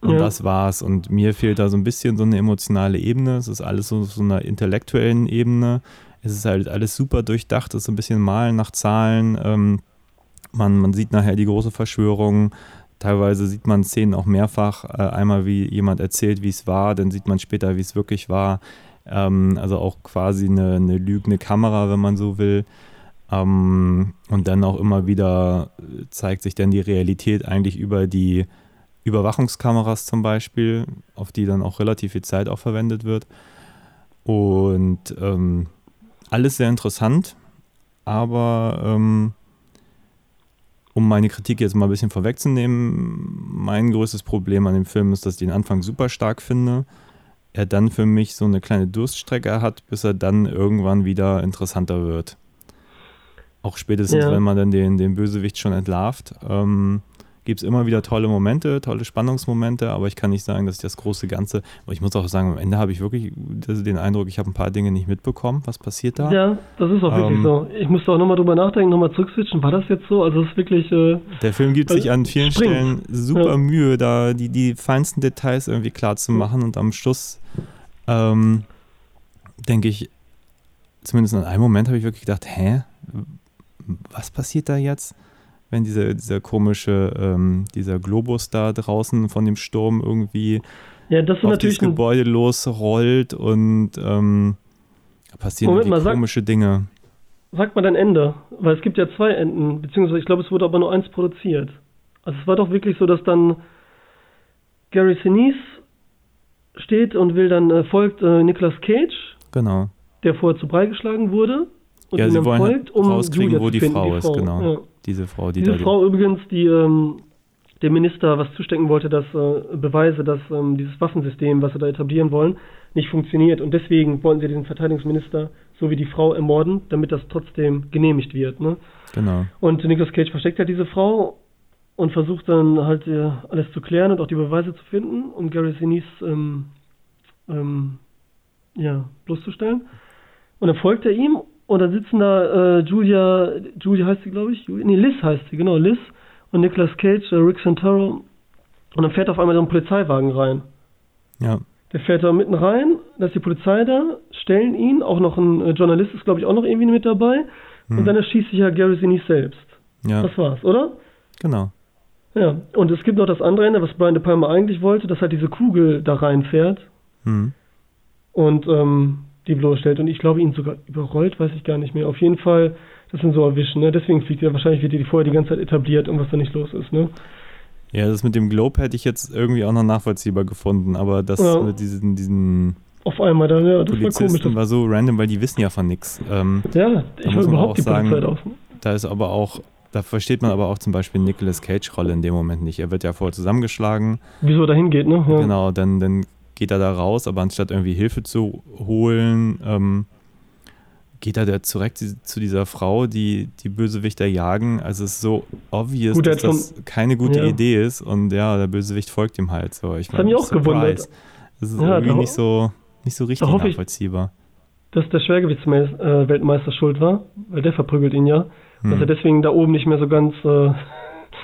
Und Ja. das war's. Und mir fehlt da so ein bisschen so eine emotionale Ebene. Es ist alles so auf so einer intellektuellen Ebene. Es ist halt alles super durchdacht, es ist ein bisschen Malen nach Zahlen. Ähm, man, man sieht nachher die große Verschwörung. Teilweise sieht man Szenen auch mehrfach. Äh, einmal, wie jemand erzählt, wie es war, dann sieht man später, wie es wirklich war. Ähm, also auch quasi eine, eine lügende Kamera, wenn man so will. Ähm, und dann auch immer wieder zeigt sich dann die Realität eigentlich über die Überwachungskameras zum Beispiel, auf die dann auch relativ viel Zeit auch verwendet wird. Und ähm, alles sehr interessant, aber ähm, um meine Kritik jetzt mal ein bisschen vorwegzunehmen, mein größtes Problem an dem Film ist, dass ich den Anfang super stark finde. Er dann für mich so eine kleine Durststrecke hat, bis er dann irgendwann wieder interessanter wird. Auch spätestens, Ja. wenn man dann den, den Bösewicht schon entlarvt. Ähm, gibt es immer wieder tolle Momente, tolle Spannungsmomente, aber ich kann nicht sagen, dass ich das große Ganze, aber ich muss auch sagen, am Ende habe ich wirklich den Eindruck, ich habe ein paar Dinge nicht mitbekommen. Was passiert da? Ja, das ist auch wirklich Ähm, so. Ich musste auch nochmal drüber nachdenken, nochmal zurückswitchen. War das jetzt so? Also es ist wirklich, äh, Der Film gibt sich an vielen Springt. Stellen super Ja. Mühe, da die, die feinsten Details irgendwie klar zu machen und am Schluss ähm, denke ich, zumindest in einem Moment habe ich wirklich gedacht, hä, was passiert da jetzt? Wenn dieser, dieser komische, ähm, dieser Globus da draußen von dem Sturm irgendwie ja, das auf ein, Gebäude losrollt und ähm, da passieren Moment mal, sag- komische Dinge. Sag mal dein Ende, weil es gibt ja zwei Enden, beziehungsweise ich glaube, es wurde aber nur eins produziert. Also es war doch wirklich so, dass dann Gary Sinise steht und will dann äh, folgt äh, Nicolas Cage, Genau. der vorher zu Brei geschlagen wurde und Ja, sie wollen folgt, um rauskriegen, Julia wo die finden, Frau ist, genau. Ja. Diese Frau, die Diese da die- Frau übrigens, die ähm, dem Minister was zustecken wollte, dass äh, Beweise, dass ähm, dieses Waffensystem, was sie da etablieren wollen, nicht funktioniert. Und deswegen wollen sie diesen Verteidigungsminister sowie die Frau ermorden, damit das trotzdem genehmigt wird. Ne? Genau. Und Nicolas Cage versteckt halt diese Frau und versucht dann halt äh, alles zu klären und auch die Beweise zu finden und Gary Sinise ähm, ähm, ja, bloßzustellen. Und dann folgt er ihm und dann sitzen da äh, Julia, Julia heißt sie, glaube ich, nee, Liz heißt sie, genau, Liz und Nicolas Cage, äh, Rick Santoro und dann fährt auf einmal so ein Polizeiwagen rein. Ja. Der fährt da mitten rein, da ist die Polizei da, stellen ihn, auch noch ein äh, Journalist ist, glaube ich, auch noch irgendwie mit dabei und Hm. dann erschießt sich ja Gary Sinise selbst. Ja, Das war's, oder? genau. Ja, und es gibt noch das andere Ende, was Brian De Palma eigentlich wollte, dass halt diese Kugel da reinfährt Hm. und ähm, die bloßstellt. Und ich glaube, ihn sogar überrollt, weiß ich gar nicht mehr. Auf jeden Fall, das sind so erwischen, ne? Deswegen fliegt er, wahrscheinlich wird die vorher die ganze Zeit etabliert und was da nicht los ist, ne? Ja, das mit dem Globe hätte ich jetzt irgendwie auch noch nachvollziehbar gefunden, aber das Ja. mit diesen, diesen Auf einmal dann, ja, das war komisch. Polizisten Das, war so random, weil die wissen ja von nichts. Ähm, ja, ich war man überhaupt die sagen, Polizei draußen. da ist aber auch, da versteht man aber auch zum Beispiel Nicolas Cage-Rolle in dem Moment nicht. Er wird ja vorher zusammengeschlagen, Wieso er da hingeht, ne? Ja. genau, dann, dann geht er da raus, aber anstatt irgendwie Hilfe zu holen, ähm, geht er da direkt zu dieser Frau, die die Bösewichter jagen. Also es ist so obvious, Gut, dass das keine gute ja. Idee ist und ja, der Bösewicht folgt ihm halt so. Ich Das hat mich auch gewundert. Das ist Ja, irgendwie nicht so, nicht so richtig hoffe ich- nachvollziehbar. Dass der Schwergewichtsweltmeister schuld war, weil der verprügelt ihn ja. Hm. Dass er deswegen da oben nicht mehr so ganz. Äh,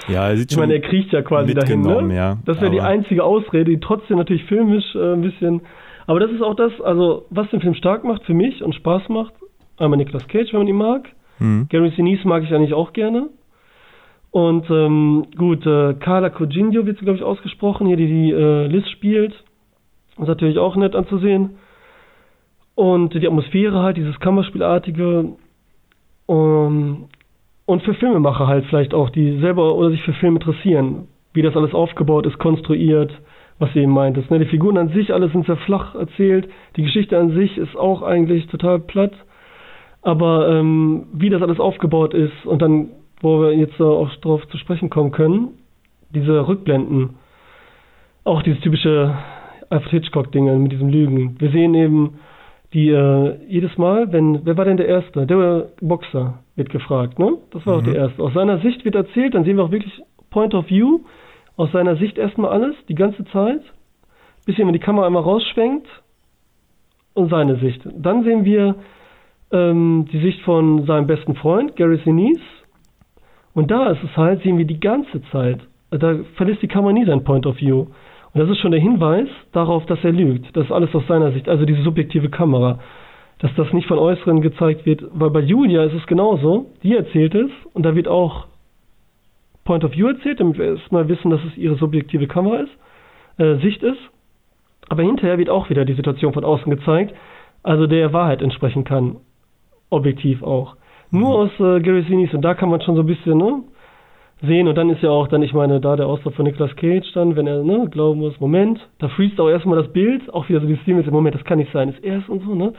Ja, er sieht ich meine, er kriecht ja quasi dahin. Ne? ja. Das wäre die einzige Ausrede, die trotzdem natürlich filmisch äh, ein bisschen. Aber das ist auch das, also was den Film stark macht für mich und Spaß macht. Einmal Nicolas Cage, wenn man ihn mag. Hm. Gary Sinise mag ich eigentlich auch gerne. Und ähm, gut, äh, Carla Cugino wird, glaube ich, ausgesprochen, hier, die die äh, Liz spielt. Ist natürlich auch nett anzusehen. Und die Atmosphäre halt, dieses Kammerspielartige. Um, und für Filmemacher halt vielleicht auch, die selber oder sich für Film interessieren, wie das alles aufgebaut ist, konstruiert, was du eben meintest. Ne? Die Figuren an sich, alles sind sehr flach erzählt. Die Geschichte an sich ist auch eigentlich total platt. Aber ähm, wie das alles aufgebaut ist und dann, wo wir jetzt auch drauf zu sprechen kommen können, diese Rückblenden, auch dieses typische Alfred Hitchcock-Ding mit diesem Lügen. Wir sehen eben die äh, jedes Mal, wenn, wer war denn der Erste? Der Boxer wird gefragt, ne? Das war auch Mhm. der Erste. Aus seiner Sicht wird erzählt, dann sehen wir auch wirklich Point of View, aus seiner Sicht erstmal alles, die ganze Zeit, bis jemand die Kamera einmal rausschwenkt und seine Sicht. Dann sehen wir ähm, die Sicht von seinem besten Freund, Gary Sinise. Und da ist es halt, sehen wir die ganze Zeit. Da verlässt die Kamera nie sein Point of View. Das ist schon der Hinweis darauf, dass er lügt. Das ist alles aus seiner Sicht, also diese subjektive Kamera. Dass das nicht von Äußeren gezeigt wird, weil bei Julia ist es genauso. Die erzählt es und da wird auch Point of View erzählt, damit wir erstmal wissen, dass es ihre subjektive Kamera ist, äh, Sicht ist. Aber hinterher wird auch wieder die Situation von außen gezeigt, also der Wahrheit entsprechen kann. Objektiv auch. Nur aus äh, Gary Sinise und da kann man schon so ein bisschen, ne? Sehen. Und dann ist ja auch dann, ich meine, da der Ausdruck von Nicolas Cage dann, wenn er ne, glauben muss, Moment, da freest auch erstmal das Bild, auch wieder so die Stil mit dem Moment, das kann nicht sein, ist er es und so, ne?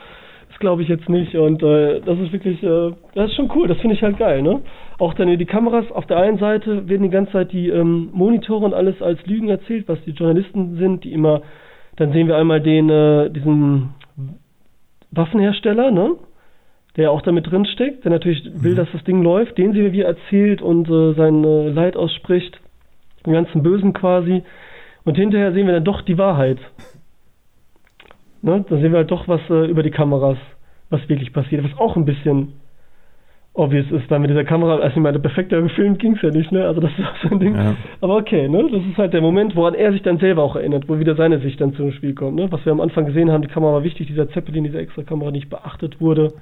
Das glaube ich jetzt nicht. Und äh, das ist wirklich, äh, das ist schon cool, das finde ich halt geil, ne? Auch dann die Kameras, auf der einen Seite werden die ganze Zeit die ähm, Monitore und alles als Lügen erzählt, was die Journalisten sind, die immer, dann sehen wir einmal den, äh, diesen Waffenhersteller, ne? Der auch damit drin steckt, der natürlich will, dass das Ding läuft, den wir, wie er erzählt und äh, sein äh, Leid ausspricht, den ganzen Bösen quasi. Und hinterher sehen wir dann doch die Wahrheit. Ne? Da sehen wir halt doch was äh, über die Kameras, was wirklich passiert, was auch ein bisschen obvious ist, weil mit dieser Kamera, also ich meine, perfekter gefilmt ging es ja nicht, ne? Also das ist auch so ein Ding. Ja. Aber okay, ne? Das ist halt der Moment, woran er sich dann selber auch erinnert, wo wieder seine Sicht dann zum Spiel kommt, ne? Was wir am Anfang gesehen haben, die Kamera war wichtig, dieser Zeppelin, diese extra Kamera nicht beachtet wurde.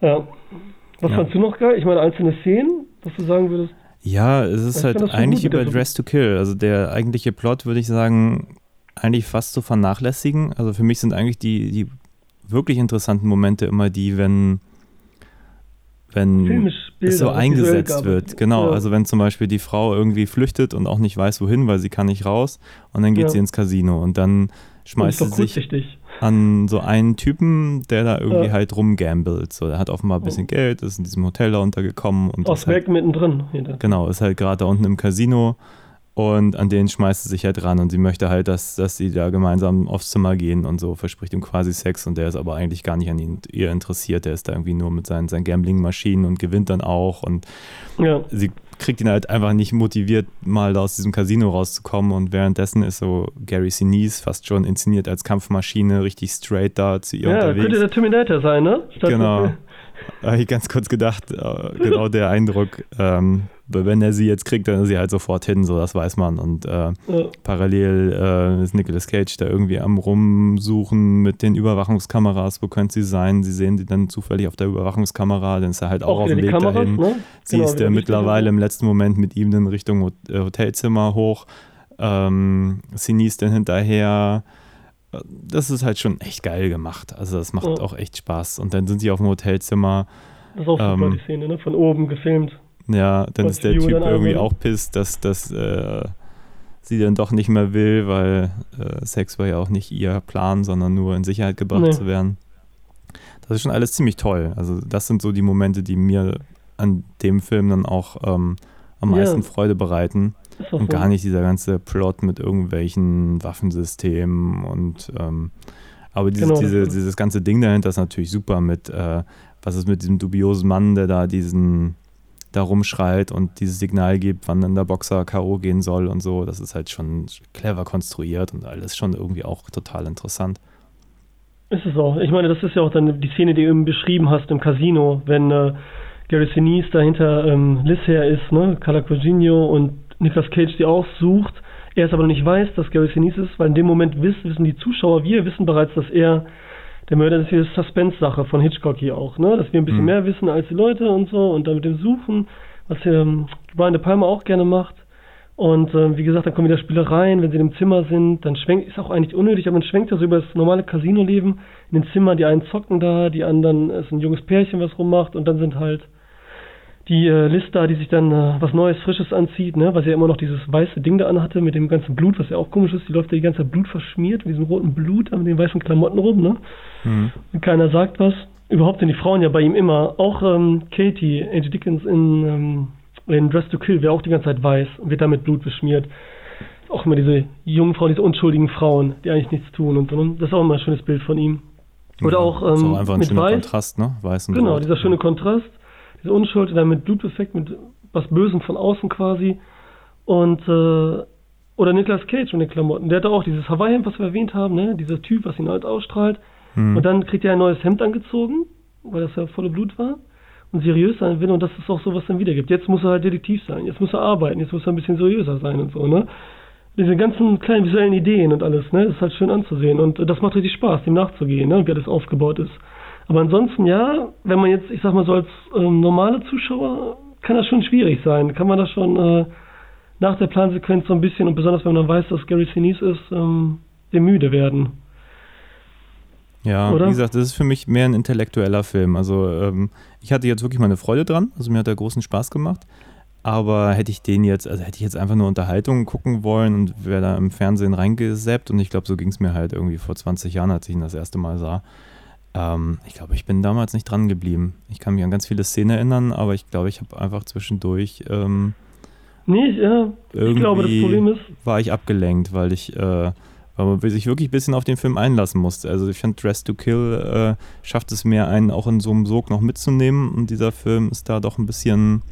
Ja. Was Ja. fandst du noch geil? Ich meine, einzelne Szenen, was du sagen würdest? Ja, es ist halt eigentlich über Dress to Kill. Also der eigentliche Plot würde ich sagen, eigentlich fast zu vernachlässigen. Also für mich sind eigentlich die, die wirklich interessanten Momente immer die, wenn, wenn es so eingesetzt wird. Genau, Ja. also wenn zum Beispiel die Frau irgendwie flüchtet und auch nicht weiß, wohin, weil sie kann nicht raus und dann geht Ja. sie ins Casino und dann schmeißt ist sie doch sich kurzsichtig. An so einen Typen, der da irgendwie Ja. halt rumgambelt. So, der hat offenbar ein bisschen Geld, ist in diesem Hotel da untergekommen und Aus ist halt mittendrin. Hinter. Genau, ist halt gerade da unten im Casino und an den schmeißt sie sich halt ran und sie möchte halt, dass, dass sie da gemeinsam aufs Zimmer gehen und so, verspricht ihm quasi Sex und der ist aber eigentlich gar nicht an ihn, ihr interessiert, der ist da irgendwie nur mit seinen, seinen Gambling-Maschinen und gewinnt dann auch und Ja. sie kriegt ihn halt einfach nicht motiviert, mal da aus diesem Casino rauszukommen und währenddessen ist so Gary Sinise fast schon inszeniert als Kampfmaschine, richtig straight da zu ihr Ja, unterwegs. könnte der Terminator sein, ne? Statt Genau. *laughs* Habe ich ganz kurz gedacht, äh, genau der Eindruck, ähm, wenn er sie jetzt kriegt, dann ist sie halt sofort hin, so das weiß man. Und äh, Ja. parallel äh, ist Nicolas Cage da irgendwie am Rumsuchen mit den Überwachungskameras, wo könnte sie sein? Sie sehen sie dann zufällig auf der Überwachungskamera, dann ist er halt auch, Auch auf dem Weg Kameras, dahin. ne? Sie Genau, ist ja wichtig. mittlerweile im letzten Moment mit ihm dann Richtung äh, Hotelzimmer hoch. Ähm, Sinise dann hinterher. Das ist halt schon echt geil gemacht. Also das macht Ja. auch echt Spaß. Und dann sind sie auf dem Hotelzimmer. Das ist auch super, Ähm, die Szene, ne? Von oben gefilmt. Ja, dann ist der Typ irgendwie auch pisst, dass, dass äh, sie dann doch nicht mehr will, weil äh, Sex war ja auch nicht ihr Plan, sondern nur in Sicherheit gebracht Nee. zu werden. Das ist schon alles ziemlich toll. Also das sind so die Momente, die mir an dem Film dann auch ähm, am Ja. meisten Freude bereiten. Und so. gar nicht dieser ganze Plot mit irgendwelchen Waffensystemen und ähm, Aber dieses, Genau. diese, dieses ganze Ding dahinter ist natürlich super mit, äh, was ist mit diesem dubiosen Mann, der da diesen da rumschreit und dieses Signal gibt, wann dann der Boxer K.O. gehen soll und so. Das ist halt schon clever konstruiert und alles schon irgendwie auch total interessant. Ist es auch. Ich meine, das ist ja auch dann die Szene, die du eben beschrieben hast im Casino, wenn äh, Gary Sinise dahinter ähm, Liz her ist, ne, Carla Cugino und Nicolas Cage die auch sucht. Er es aber noch nicht weiß, dass Gary Sinise ist, weil in dem Moment wissen, wissen die Zuschauer, wir wissen bereits, dass er der Mörder ist. Hier Suspense-Sache von Hitchcock hier auch, ne, dass wir ein bisschen Mhm. mehr wissen als die Leute und so und dann mit dem Suchen, was ähm, Brian De Palma auch gerne macht. Und ähm, wie gesagt, dann kommen wieder Spielereien, wenn sie in dem Zimmer sind, dann schwenkt, ist auch eigentlich unnötig, aber man schwenkt ja so über das normale Casino-Leben in den Zimmern, die einen zocken da, die anderen ist ein junges Pärchen, was rummacht und dann sind halt die äh, Liz da, die sich dann äh, was Neues, Frisches anzieht, ne, weil sie ja immer noch dieses weiße Ding da anhatte mit dem ganzen Blut, was ja auch komisch ist, die läuft ja die ganze Zeit Blut verschmiert, mit diesem roten Blut, mit den weißen Klamotten rum, ne, Mhm. und keiner sagt was. Überhaupt sind die Frauen ja bei ihm immer, auch ähm, Katie, Angie Dickens in, ähm, in Dress to Kill wäre auch die ganze Zeit weiß und wird damit Blut beschmiert. Auch immer diese jungen Frauen, diese unschuldigen Frauen, die eigentlich nichts tun und so. ne? Das ist auch immer ein schönes Bild von ihm. Oder Ja, auch ähm, auch einfach ein mit Weiß. Kontrast, ne? Weiß und Genau, Rot. dieser schöne Kontrast, diese Unschuld, dann mit Bluteffekt, mit was Bösem von außen quasi. Und, äh, oder Nicolas Cage mit den Klamotten. Der hat auch dieses Hawaii-Hemd, was wir erwähnt haben, ne? Dieser Typ, was ihn halt ausstrahlt. Mhm. Und dann kriegt er ein neues Hemd angezogen, weil das ja volle Blut war. Und seriös sein will und das ist auch so, was dann wieder gibt. Jetzt muss er halt Detektiv sein, jetzt muss er arbeiten, jetzt muss er ein bisschen seriöser sein und so, ne? Diese ganzen kleinen visuellen Ideen und alles, ne? Das ist halt schön anzusehen und äh, das macht richtig Spaß, dem nachzugehen, ne? Wie das aufgebaut ist. Aber ansonsten, ja, wenn man jetzt, ich sag mal so als ähm, normale Zuschauer, kann das schon schwierig sein. Kann man das schon äh, nach der Plansequenz so ein bisschen und besonders wenn man dann weiß, dass Gary Sinise ist, ähm, dem müde werden. Ja, Oder? wie gesagt, das ist für mich mehr ein intellektueller Film. Also ähm, ich hatte jetzt wirklich meine Freude dran. Also mir hat er großen Spaß gemacht. Aber hätte ich den jetzt, also hätte ich jetzt einfach nur Unterhaltung gucken wollen und wäre da im Fernsehen reingesappt und ich glaube, so ging es mir halt irgendwie vor 20 Jahren, als ich ihn das erste Mal sah. Ähm, ich glaube, ich bin damals nicht dran geblieben. Ich kann mich an ganz viele Szenen erinnern, aber ich glaube, ich habe einfach zwischendurch ähm, Nee, ja, irgendwie ich glaube, das Problem ist, war ich abgelenkt, weil ich, äh, weil man sich wirklich ein bisschen auf den Film einlassen musste. Also ich fand Dress to Kill äh, schafft es mehr, einen auch in so einem Sog noch mitzunehmen und dieser Film ist da doch ein bisschen,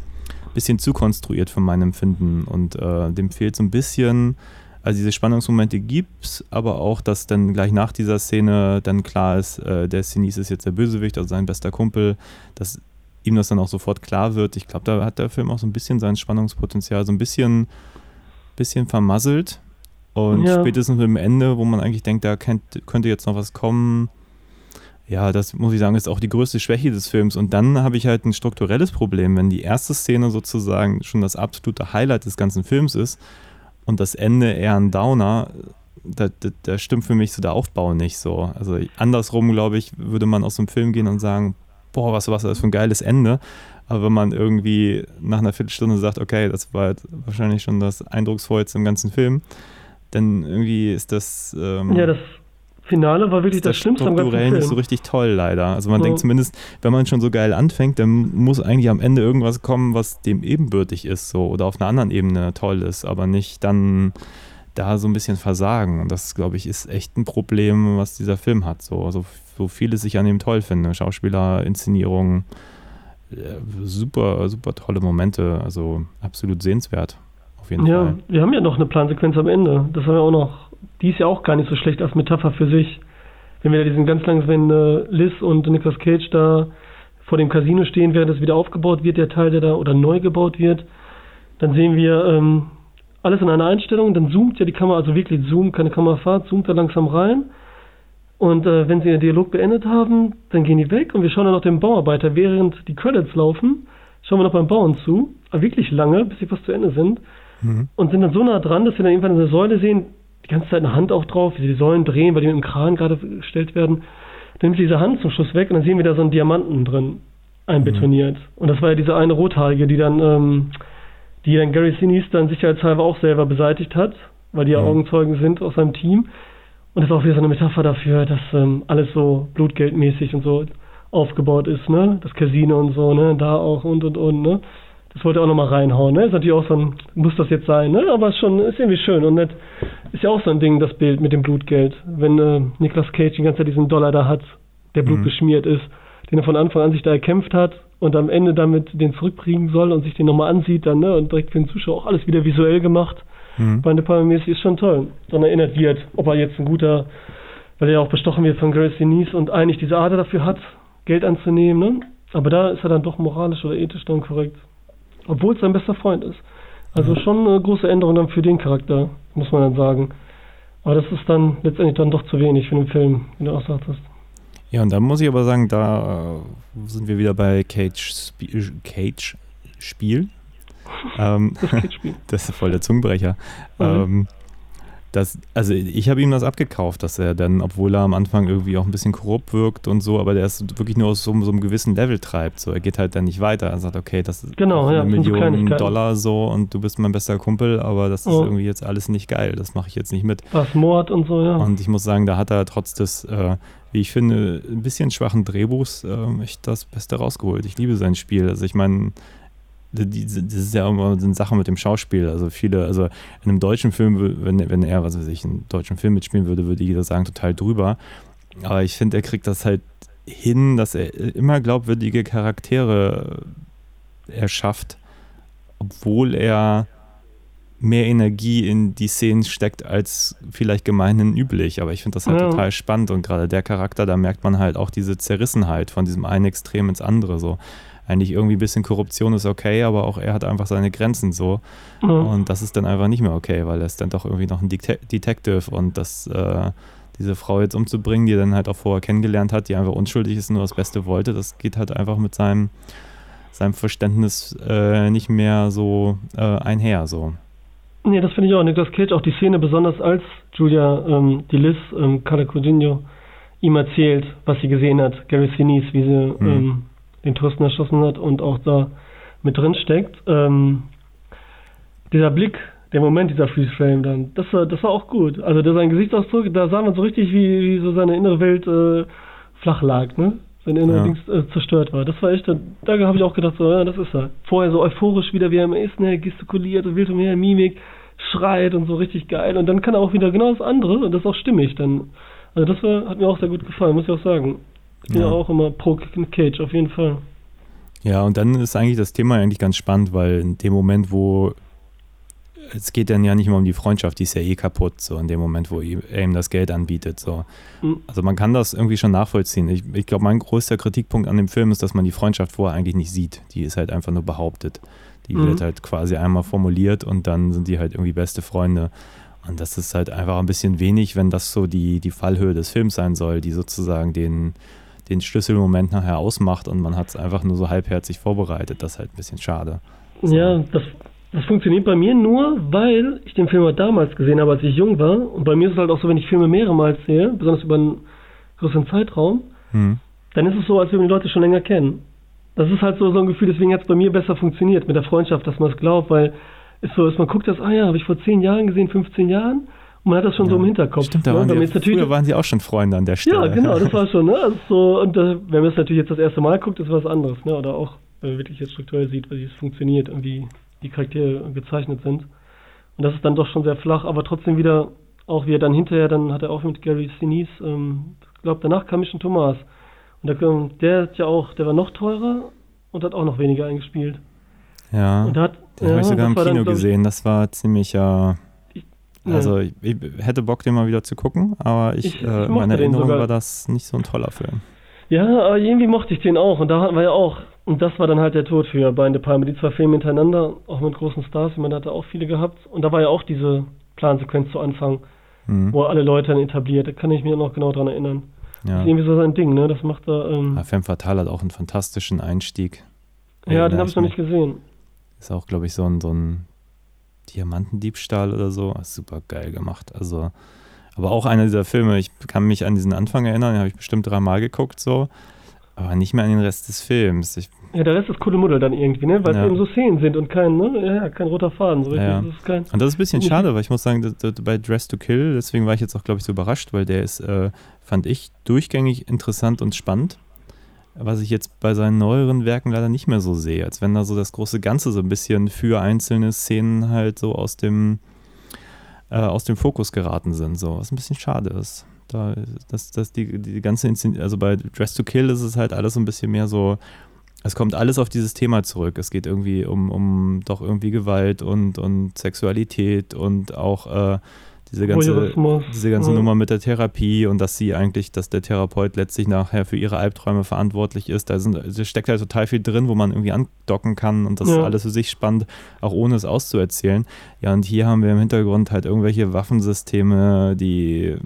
bisschen zu konstruiert für mein Empfinden und äh, dem fehlt so ein bisschen, also diese Spannungsmomente gibt's, aber auch, dass dann gleich nach dieser Szene dann klar ist, äh, der Sinise ist jetzt der Bösewicht, also sein bester Kumpel, dass ihm das dann auch sofort klar wird. Ich glaube, da hat der Film auch so ein bisschen sein Spannungspotenzial so ein bisschen, bisschen vermasselt. Und Ja. spätestens mit dem Ende, wo man eigentlich denkt, da könnte jetzt noch was kommen, ja, das muss ich sagen, ist auch die größte Schwäche des Films. Und dann habe ich halt ein strukturelles Problem, wenn die erste Szene sozusagen schon das absolute Highlight des ganzen Films ist und das Ende eher ein Downer, da, da, da stimmt für mich so der Aufbau nicht so. Also andersrum, glaube ich, würde man aus dem Film gehen und sagen, boah, was war das für ein geiles Ende. Aber wenn man irgendwie nach einer Viertelstunde sagt, okay, das war jetzt wahrscheinlich schon das Eindrucksvollste im ganzen Film, dann irgendwie ist das, ähm, ja, das Finale war wirklich ist das, das Schlimmste am ganzen strukturell Film. nicht so richtig toll, leider. Also man Ja. denkt zumindest, wenn man schon so geil anfängt, dann muss eigentlich am Ende irgendwas kommen, was dem ebenbürtig ist, so oder auf einer anderen Ebene toll ist, aber nicht dann da so ein bisschen versagen. Und das, glaube ich, ist echt ein Problem, was dieser Film hat. So, so, so vieles ich an ihm toll finde. Schauspieler, Inszenierung, äh, super, super tolle Momente. Also absolut sehenswert. Auf jeden Ja, Fall. wir haben ja noch eine Plansequenz am Ende. Das haben wir auch noch. Die ist ja auch gar nicht so schlecht als Metapher für sich. Wenn wir da diesen ganz langsam, wenn äh, Liz und Nicolas Cage da vor dem Casino stehen, während das wieder aufgebaut wird, der Teil, der da oder neu gebaut wird, dann sehen wir ähm, alles in einer Einstellung, dann zoomt ja die Kamera, also wirklich zoomt, keine Kamerafahrt, zoomt da langsam rein. Und äh, wenn sie den Dialog beendet haben, dann gehen die weg und wir schauen dann noch den Bauarbeiter, während die Credits laufen, schauen wir noch beim Bauen zu, aber wirklich lange, bis sie fast zu Ende sind Mhm. und sind dann so nah dran, dass wir dann irgendwann eine Säule sehen, die ganze Zeit eine Hand auch drauf, wie sie die Säulen drehen, weil die mit dem Kran gerade gestellt werden. Dann nimmt diese Hand zum Schluss weg und dann sehen wir da so einen Diamanten drin einbetoniert. Und das war ja diese eine Rothaarige, die dann, ähm, die dann Gary Sinise dann sicherheitshalber auch selber beseitigt hat, weil die ja Mhm. Augenzeugen sind aus seinem Team. Und das ist auch wieder so eine Metapher dafür, dass ähm, alles so blutgeldmäßig und so aufgebaut ist, ne? Das Casino und so, ne? Da auch und und und, ne? Das wollte er auch nochmal reinhauen, ne? Ist natürlich auch so ein, muss das jetzt sein, ne? Aber ist schon, ist irgendwie schön und nett. Ist ja auch so ein Ding, das Bild mit dem Blutgeld. Wenn äh, Nicolas Cage die ganze Zeit diesen Dollar da hat, der Blut Mhm. beschmiert ist, den er von Anfang an sich da erkämpft hat und am Ende damit den zurückbringen soll und sich den nochmal ansieht dann, ne? Und direkt für den Zuschauer auch alles wieder visuell gemacht. Hm. Bei De Palma-mäßig ist schon toll. Dann erinnert wird, ob er jetzt ein guter, weil er ja auch bestochen wird von Gary Sinise und eigentlich diese Ader dafür hat, Geld anzunehmen, ne? Aber da ist er dann doch moralisch oder ethisch dann korrekt. Obwohl es sein bester Freund ist. Also schon eine große Änderung dann für den Charakter, muss man dann sagen. Aber das ist dann letztendlich dann doch zu wenig für den Film, wie du auch sagtest. Ja, und da muss ich aber sagen, da äh, sind wir wieder bei Cage, Sp Cage Spiel. *laughs* Ähm, Das Kids-Spiel. *laughs* das ist voll der Zungenbrecher. Mhm. Ähm, das, also ich habe ihm das abgekauft, dass er dann, obwohl er am Anfang irgendwie auch ein bisschen korrupt wirkt und so, aber der ist wirklich nur aus so, so einem gewissen Level treibt. So, er geht halt dann nicht weiter. Er sagt, okay, das ist Genau, ja, eine so Million Kleinigkeiten. Dollar so und du bist mein bester Kumpel, aber das ist Oh. irgendwie jetzt alles nicht geil. Das mache ich jetzt nicht mit. Was Mord und so, ja. Und ich muss sagen, da hat er trotz des, äh, wie ich finde, ein bisschen schwachen Drehbuchs äh, echt das Beste rausgeholt. Ich liebe sein Spiel. Also ich meine, die- das ist ja immer so eine Sache mit dem Schauspiel. Also viele, also in einem deutschen Film, wenn, wenn er, was weiß ich, einen deutschen Film mitspielen würde, würde jeder sagen, total drüber. Aber ich finde, er kriegt das halt hin, dass er immer glaubwürdige Charaktere erschafft, obwohl er mehr Energie in die Szenen steckt als vielleicht gemeinhin üblich. Aber ich finde das halt Ja. total spannend und gerade der Charakter, da merkt man halt auch diese Zerrissenheit von diesem einen Extrem ins andere. So eigentlich irgendwie ein bisschen Korruption ist okay, aber auch er hat einfach seine Grenzen so. ja. Und das ist dann einfach nicht mehr okay, weil er ist dann doch irgendwie noch ein Dete Detective und das, äh, diese Frau jetzt umzubringen, die er dann halt auch vorher kennengelernt hat, die einfach unschuldig ist und nur das Beste wollte, das geht halt einfach mit seinem, seinem Verständnis äh, nicht mehr so äh, einher. So. Nee, das finde ich auch. Nicolas Cage, auch die Szene, besonders als Julia, ähm, die Liz, ähm, Coutinho, ihm erzählt, was sie gesehen hat, Gary Sinise, wie sie Mhm. ähm, den Touristen erschossen hat und auch da mit drin steckt. Ähm, dieser Blick, der Moment, dieser Freeze Frame dann, das war, das war auch gut. Also der sein Gesichtsausdruck, da sah man so richtig, wie, wie so seine innere Welt äh, flach lag, ne? Seine innere Ja. Dings äh, zerstört war. Das war echt, da, da habe ich auch gedacht, so, ja, das ist er. Vorher so euphorisch wieder, wie er immer ist, ne, gestikuliert und wild umher, Mimik, schreit und so richtig geil. Und dann kann er auch wieder genau das andere und das ist auch stimmig dann. Also das war, hat mir auch sehr gut gefallen, muss ich auch sagen. Ich bin ja auch immer pro Cage, auf jeden Fall. Ja, und dann ist eigentlich das Thema eigentlich ganz spannend, weil in dem Moment, wo es geht dann ja nicht mehr um die Freundschaft, die ist ja eh kaputt, so in dem Moment, wo er ihm das Geld anbietet. So. Mhm. Also man kann das irgendwie schon nachvollziehen. Ich, ich glaube, mein größter Kritikpunkt an dem Film ist, dass man die Freundschaft vorher eigentlich nicht sieht. Die ist halt einfach nur behauptet. Die Mhm. wird halt quasi einmal formuliert und dann sind die halt irgendwie beste Freunde. Und das ist halt einfach ein bisschen wenig, wenn das so die, die Fallhöhe des Films sein soll, die sozusagen den, den Schlüsselmoment nachher ausmacht und man hat es einfach nur so halbherzig vorbereitet. Das ist halt ein bisschen schade. So. Ja, das, das funktioniert bei mir nur, weil ich den Film halt damals gesehen habe, als ich jung war. Und bei mir ist es halt auch so, wenn ich Filme mehrmals sehe, besonders über einen größeren Zeitraum, Hm. dann ist es so, als würden die Leute schon länger kennen. Das ist halt so, so ein Gefühl, deswegen hat es bei mir besser funktioniert mit der Freundschaft, dass man es glaubt, weil es so ist, man guckt das, ah ja, habe ich vor 10 Jahren gesehen, 15 Jahren, man hat das schon so im Hinterkopf. Stimmt, da ne? waren die, ist natürlich früher waren sie auch schon Freunde an der Stelle. Ja, genau, das *laughs* war schon, ne? Also so, und äh, wenn man es natürlich jetzt das erste Mal guckt, ist was anderes, ne? Oder auch, wenn man wirklich jetzt strukturell sieht, wie es funktioniert und wie die Charaktere gezeichnet sind. Und das ist dann doch schon sehr flach, aber trotzdem wieder, auch wie er dann hinterher, dann hat er auch mit Gary Sinise, ähm, ich glaube, danach kam Mission Thomas. Und da, der hat ja auch, der war noch teurer und hat auch noch weniger eingespielt. ja. Und da hat, Den habe ich sogar im dann, Kino ich, gesehen. Das war ziemlich, äh, ja. Also ich, ich hätte Bock, den mal wieder zu gucken, aber ich, Ich- äh, in mochte meiner den Erinnerung war das nicht so ein toller Film. Ja, aber irgendwie mochte ich den auch. Und da hatten wir ja auch, und das war dann halt der Tod für Brian De Palma. Die zwei Filme hintereinander, auch mit großen Stars, man hatte auch viele gehabt. Und da war ja auch diese Plansequenz zu Anfang, Hm. wo er alle Leute dann etabliert. Da kann ich mich noch genau dran erinnern. Das Ja. ist irgendwie so sein Ding, ne? Das macht er, ähm, Ja, Femme Fatale hat auch einen fantastischen Einstieg. ja, Erinnere den habe ich noch nicht gesehen. Ist auch, glaube ich, so ein, so ein Diamantendiebstahl oder so. Super geil gemacht. Also, aber auch einer dieser Filme, ich kann mich an diesen Anfang erinnern, den habe ich bestimmt dreimal geguckt, so. Aber nicht mehr an den Rest des Films. Ich, Ja, der Rest ist Kuddelmuddel dann irgendwie, ne? Weil Ja. es eben so Szenen sind und kein, ne? Ja, kein roter Faden. So. Ja. Das ist kein, und das ist ein bisschen schade, weil ich muss sagen, bei Dress to Kill, deswegen war ich jetzt auch, glaube ich, so überrascht, weil der ist, äh, fand ich, durchgängig interessant und spannend. Was ich jetzt bei seinen neueren Werken leider nicht mehr so sehe, als wenn da so das große Ganze so ein bisschen für einzelne Szenen halt so aus dem, äh, aus dem Fokus geraten sind, so, was ein bisschen schade ist. Da, dass, dass die, die ganze Inszen also bei Dress to Kill ist es halt alles so ein bisschen mehr so, es kommt alles auf dieses Thema zurück. Es geht irgendwie um, um doch irgendwie Gewalt und, und Sexualität und auch äh, diese ganze, diese ganze ja. Nummer mit der Therapie und dass sie eigentlich, dass der Therapeut letztlich nachher für ihre Albträume verantwortlich ist. Da, sind, da steckt halt total viel drin, wo man irgendwie andocken kann und das ja. ist alles für sich spannend, auch ohne es auszuerzählen. Ja, und hier haben wir im Hintergrund halt irgendwelche Waffensysteme, die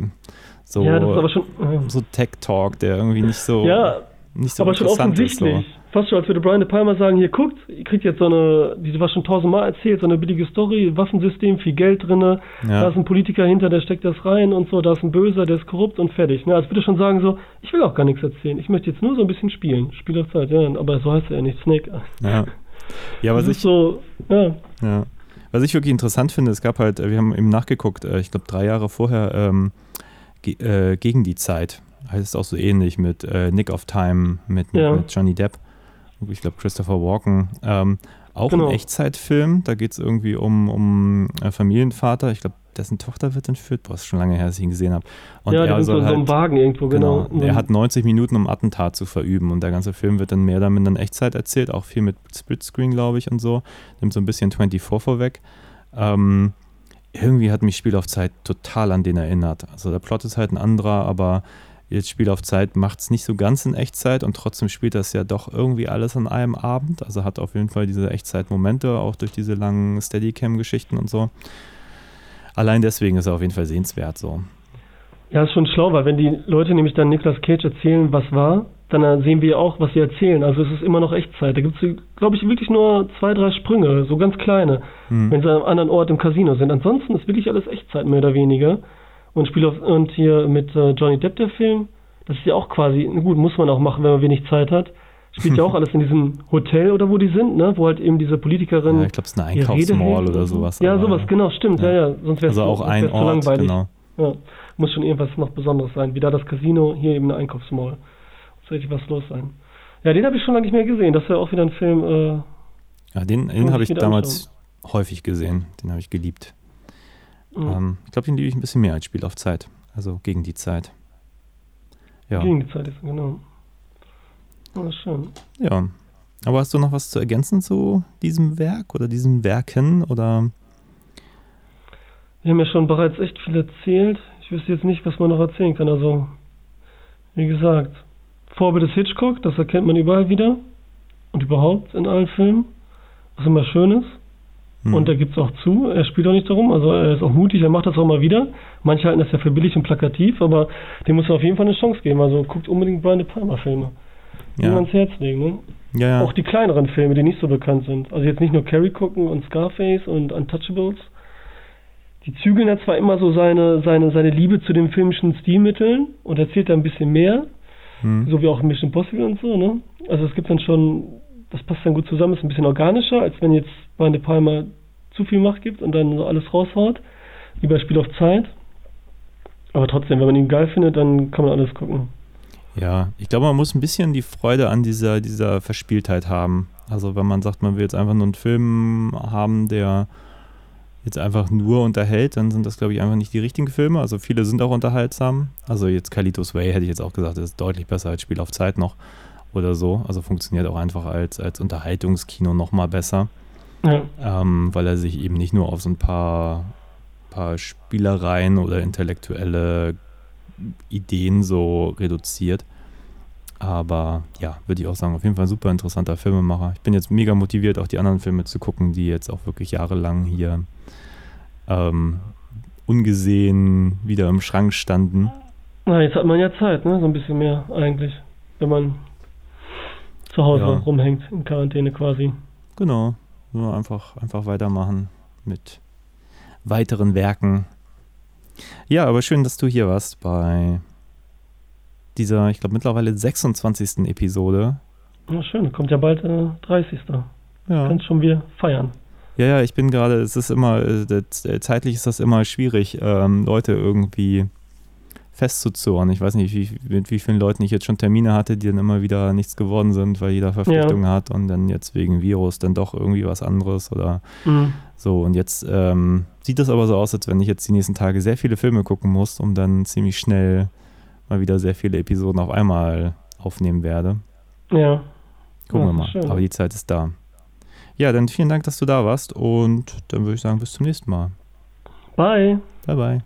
so, ja, schon, äh. so Tech-Talk, der irgendwie nicht so, ja, nicht so aber schon offensichtlich. Ist, so fast schon, als würde Brian De Palma sagen, hier guckt, ihr kriegt jetzt so eine, die war schon tausendmal erzählt, so eine billige Story, Waffensystem, viel Geld drin, ja. da ist ein Politiker hinter, der steckt das rein und so, da ist ein Böser, der ist korrupt und fertig. Ne? Als würde schon sagen so, ich will auch gar nichts erzählen, ich möchte jetzt nur so ein bisschen spielen, Spiel auf Zeit, ja, aber so heißt er ja nicht, Snake. Ja, *laughs* ja was ich, so, ja. ja. Was ich wirklich interessant finde, es gab halt, wir haben eben nachgeguckt, äh, ich glaube drei Jahre vorher, ähm, ge äh, gegen die Zeit heißt es auch so ähnlich mit äh, Nick of Time, mit, ja. mit Johnny Depp ich glaube Christopher Walken. Ähm, auch genau. ein Echtzeitfilm, da geht es irgendwie um, um äh, Familienvater, ich glaube, dessen Tochter wird entführt, boah, ist schon lange her, dass ich ihn gesehen habe. Und ja, er soll so halt, einem Wagen irgendwo, genau. genau. Er hat 90 Minuten, um Attentat zu verüben und der ganze Film wird dann mehr oder minder in Echtzeit erzählt, auch viel mit Splitscreen, glaube ich, und so. Nimmt so ein bisschen 24 vorweg. Ähm, irgendwie hat mich Spiel auf Zeit total an den erinnert. Also der Plot ist halt ein anderer, aber Jetzt Spiel auf Zeit macht es nicht so ganz in Echtzeit und trotzdem spielt das ja doch irgendwie alles an einem Abend. Also hat auf jeden Fall diese Echtzeit-Momente, auch durch diese langen Steadicam-Geschichten und so. Allein deswegen ist er auf jeden Fall sehenswert so. Ja, ist schon schlau, weil wenn die Leute nämlich dann Nicolas Cage erzählen, was war, dann sehen wir auch, was sie erzählen. Also es ist immer noch Echtzeit. Da gibt es, glaube ich, wirklich nur zwei, drei Sprünge, so ganz kleine, hm. wenn sie an einem anderen Ort im Casino sind. Ansonsten ist wirklich alles Echtzeit, mehr oder weniger. Und Spiel auf, und hier mit äh, Johnny Depp der Film, das ist ja auch quasi, gut, muss man auch machen, wenn man wenig Zeit hat. Spielt ja auch *laughs* alles in diesem Hotel oder wo die sind, ne? Wo halt eben diese Politikerin. Ja, ich glaube, es ist eine Einkaufsmall oder sowas. Ja, sowas, genau, stimmt, ja, ja. ja. Sonst wäre es also auch ein Ort, langweilig. Genau. Ja, muss schon irgendwas noch Besonderes sein. Wie da das Casino, hier eben eine Einkaufsmall. Muss richtig was los sein. Ja, den habe ich schon lange nicht mehr gesehen. Das ist ja auch wieder ein Film. Äh, ja, den, den habe ich damals anschauen. häufig gesehen. Den habe ich geliebt. Mhm. Ähm, ich glaube, den liebe ich ein bisschen mehr als Spiel auf Zeit. Also gegen die Zeit. Ja. Gegen die Zeit ist genau. Oh, schön. Ja. Aber hast du noch was zu ergänzen zu diesem Werk oder diesen Werken oder? Wir haben ja schon bereits echt viel erzählt. Ich wüsste jetzt nicht, was man noch erzählen kann. Also, wie gesagt, Vorbild ist Hitchcock, das erkennt man überall wieder. Und überhaupt in allen Filmen. Was immer schön ist. Hm. Und er gibt es auch zu, er spielt auch nicht darum, also er ist auch mutig, er macht das auch mal wieder. Manche halten das ja für billig und plakativ, aber dem muss er auf jeden Fall eine Chance geben. Also guckt unbedingt Brian De Palma Filme. Die ja. ans Herz legen, ne? Ja, ja. Auch die kleineren Filme, die nicht so bekannt sind. Also jetzt nicht nur Carrie gucken und Scarface und Untouchables. Die zügeln ja zwar immer so seine, seine, seine Liebe zu den filmischen Stilmitteln und erzählt da ein bisschen mehr, hm. so wie auch Mission Impossible und so, ne? Also es gibt dann schon das passt dann gut zusammen, ist ein bisschen organischer, als wenn jetzt Brian De Palma zu viel Macht gibt und dann so alles raushaut. Lieber Spiel auf Zeit. Aber trotzdem, wenn man ihn geil findet, dann kann man alles gucken. Ja, ich glaube, man muss ein bisschen die Freude an dieser, dieser Verspieltheit haben. Also wenn man sagt, man will jetzt einfach nur einen Film haben, der jetzt einfach nur unterhält, dann sind das, glaube ich, einfach nicht die richtigen Filme. Also viele sind auch unterhaltsam. Also jetzt Kalitos Way hätte ich jetzt auch gesagt, ist deutlich besser als Spiel auf Zeit noch oder so. Also funktioniert auch einfach als, als Unterhaltungskino nochmal besser. Ja. Ähm, weil er sich eben nicht nur auf so ein paar, paar Spielereien oder intellektuelle Ideen so reduziert. Aber ja, würde ich auch sagen, auf jeden Fall ein super interessanter Filmemacher. Ich bin jetzt mega motiviert, auch die anderen Filme zu gucken, die jetzt auch wirklich jahrelang hier ähm, ungesehen wieder im Schrank standen. Na, jetzt hat man ja Zeit, ne? So ein bisschen mehr eigentlich, wenn man zu Hause ja. rumhängt, in Quarantäne quasi. Genau. Nur einfach, einfach weitermachen mit weiteren Werken. Ja, aber schön, dass du hier warst bei dieser, ich glaube, mittlerweile 26. Episode. Na schön, kommt ja bald äh, 30. Ja. Kannst schon wieder feiern. Ja, ja, ich bin gerade, es ist immer, äh, zeitlich ist das immer schwierig, ähm, Leute irgendwie festzuzurren. Ich weiß nicht, wie, mit wie vielen Leuten ich jetzt schon Termine hatte, die dann immer wieder nichts geworden sind, weil jeder Verpflichtungen hat und dann jetzt wegen Virus dann doch irgendwie was anderes oder Mhm. so. Und jetzt ähm, sieht das aber so aus, als wenn ich jetzt die nächsten Tage sehr viele Filme gucken muss, um dann ziemlich schnell mal wieder sehr viele Episoden auf einmal aufnehmen werde. Ja. Gucken Ja, wir mal. schön. Aber die Zeit ist da. Ja, dann vielen Dank, dass du da warst und dann würde ich sagen, bis zum nächsten Mal. Bye. Bye, bye.